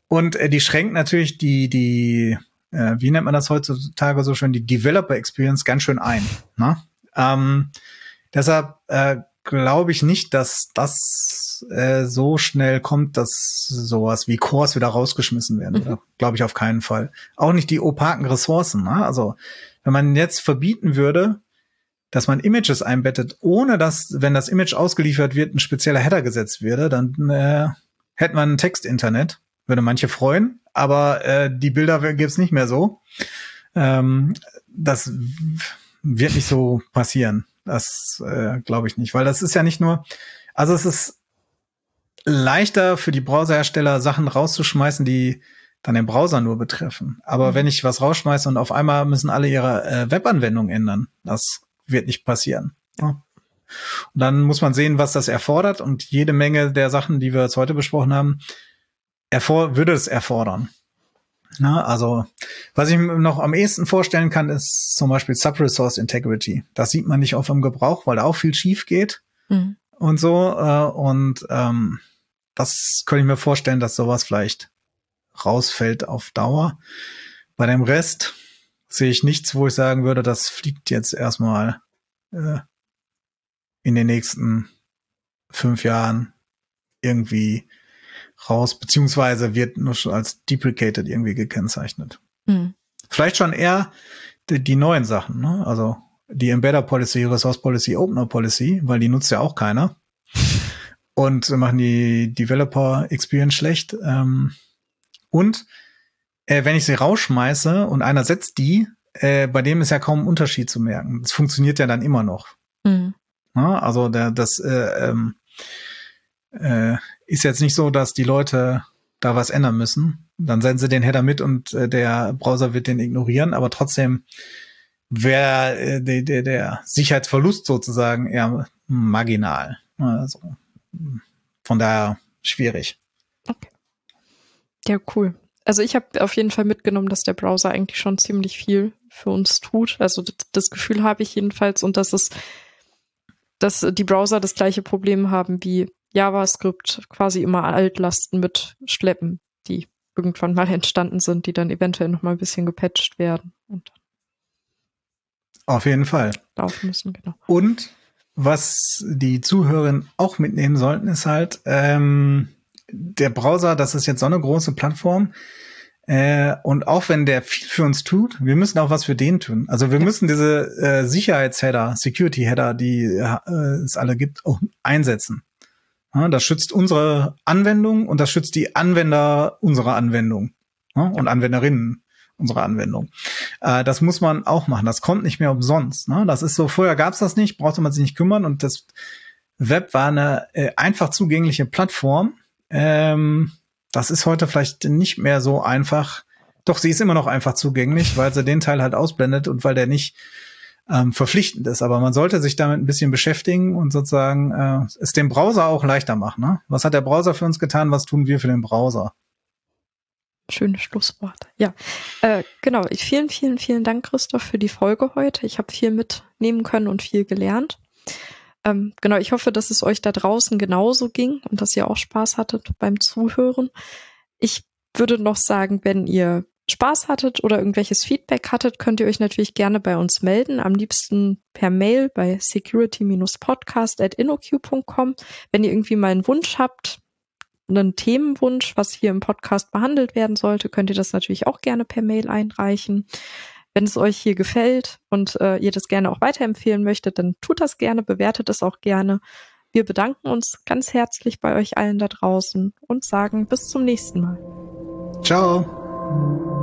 B: und äh, die schränkt natürlich die die äh, wie nennt man das heutzutage so schön die Developer Experience ganz schön ein. Ne? Ähm, deshalb äh, glaube ich nicht, dass das äh, so schnell kommt, dass sowas wie Cores wieder rausgeschmissen werden. Mhm. Glaube ich auf keinen Fall. Auch nicht die opaken Ressourcen. Ne? Also wenn man jetzt verbieten würde, dass man Images einbettet, ohne dass, wenn das Image ausgeliefert wird, ein spezieller Header gesetzt würde, dann äh, hätte man ein Text-Internet. Würde manche freuen, aber äh, die Bilder gibt's nicht mehr so. Ähm, das wird nicht so passieren. Das äh, glaube ich nicht, weil das ist ja nicht nur, also es ist leichter für die Browserhersteller Sachen rauszuschmeißen, die dann den Browser nur betreffen. Aber mhm. wenn ich was rausschmeiße und auf einmal müssen alle ihre äh, Webanwendung ändern, das wird nicht passieren. Ja. Und dann muss man sehen, was das erfordert und jede Menge der Sachen, die wir jetzt heute besprochen haben, erfor würde es erfordern. Na, also, was ich mir noch am ehesten vorstellen kann, ist zum Beispiel Subresource Integrity. Das sieht man nicht oft im Gebrauch, weil da auch viel schief geht mhm. und so. Äh, und ähm, das könnte ich mir vorstellen, dass sowas vielleicht rausfällt auf Dauer. Bei dem Rest sehe ich nichts, wo ich sagen würde, das fliegt jetzt erstmal äh, in den nächsten fünf Jahren irgendwie raus, beziehungsweise wird nur schon als deprecated irgendwie gekennzeichnet. Mhm. Vielleicht schon eher die, die, neuen Sachen, ne? Also die Embedder Policy, Resource Policy, Opener Policy, weil die nutzt ja auch keiner. Und machen die Developer Experience schlecht. Ähm, und äh, wenn ich sie rausschmeiße und einer setzt die, äh, bei dem ist ja kaum ein Unterschied zu merken. Das funktioniert ja dann immer noch. Mhm. Ja, also der, das äh, ähm, äh, ist jetzt nicht so, dass die Leute da was ändern müssen. Dann senden sie den Header mit und äh, der Browser wird den ignorieren, aber trotzdem wäre äh, der, der, der Sicherheitsverlust sozusagen eher marginal. Also, von daher schwierig.
A: Okay. Ja, cool. Also ich habe auf jeden Fall mitgenommen, dass der Browser eigentlich schon ziemlich viel für uns tut. Also das Gefühl habe ich jedenfalls und dass es, dass die Browser das gleiche Problem haben wie JavaScript, quasi immer Altlasten mit schleppen, die irgendwann mal entstanden sind, die dann eventuell noch mal ein bisschen gepatcht werden und
B: auf jeden Fall
A: laufen müssen. Genau.
B: Und was die Zuhörerinnen auch mitnehmen sollten, ist halt ähm, der Browser, das ist jetzt so eine große Plattform. Äh, und auch wenn der viel für uns tut, wir müssen auch was für den tun. Also wir ja. müssen diese äh, Sicherheitsheader, Security-Header, die äh, es alle gibt, auch einsetzen. Das schützt unsere Anwendung und das schützt die Anwender unserer Anwendung und Anwenderinnen unserer Anwendung. Äh, das muss man auch machen. Das kommt nicht mehr umsonst. Ne? Das ist so, vorher gab's das nicht, brauchte man sich nicht kümmern und das Web war eine äh, einfach zugängliche Plattform ähm, das ist heute vielleicht nicht mehr so einfach. Doch, sie ist immer noch einfach zugänglich, weil sie den Teil halt ausblendet und weil der nicht ähm, verpflichtend ist. Aber man sollte sich damit ein bisschen beschäftigen und sozusagen äh, es dem Browser auch leichter machen. Ne? Was hat der Browser für uns getan? Was tun wir für den Browser?
A: Schöne Schlussworte. Ja, äh, genau. Vielen, vielen, vielen Dank, Christoph, für die Folge heute. Ich habe viel mitnehmen können und viel gelernt. Ähm, genau, ich hoffe, dass es euch da draußen genauso ging und dass ihr auch Spaß hattet beim Zuhören. Ich würde noch sagen, wenn ihr Spaß hattet oder irgendwelches Feedback hattet, könnt ihr euch natürlich gerne bei uns melden. Am liebsten per Mail bei security-podcast.innoq.com. Wenn ihr irgendwie mal einen Wunsch habt, einen Themenwunsch, was hier im Podcast behandelt werden sollte, könnt ihr das natürlich auch gerne per Mail einreichen. Wenn es euch hier gefällt und äh, ihr das gerne auch weiterempfehlen möchtet, dann tut das gerne, bewertet es auch gerne. Wir bedanken uns ganz herzlich bei euch allen da draußen und sagen bis zum nächsten Mal.
B: Ciao.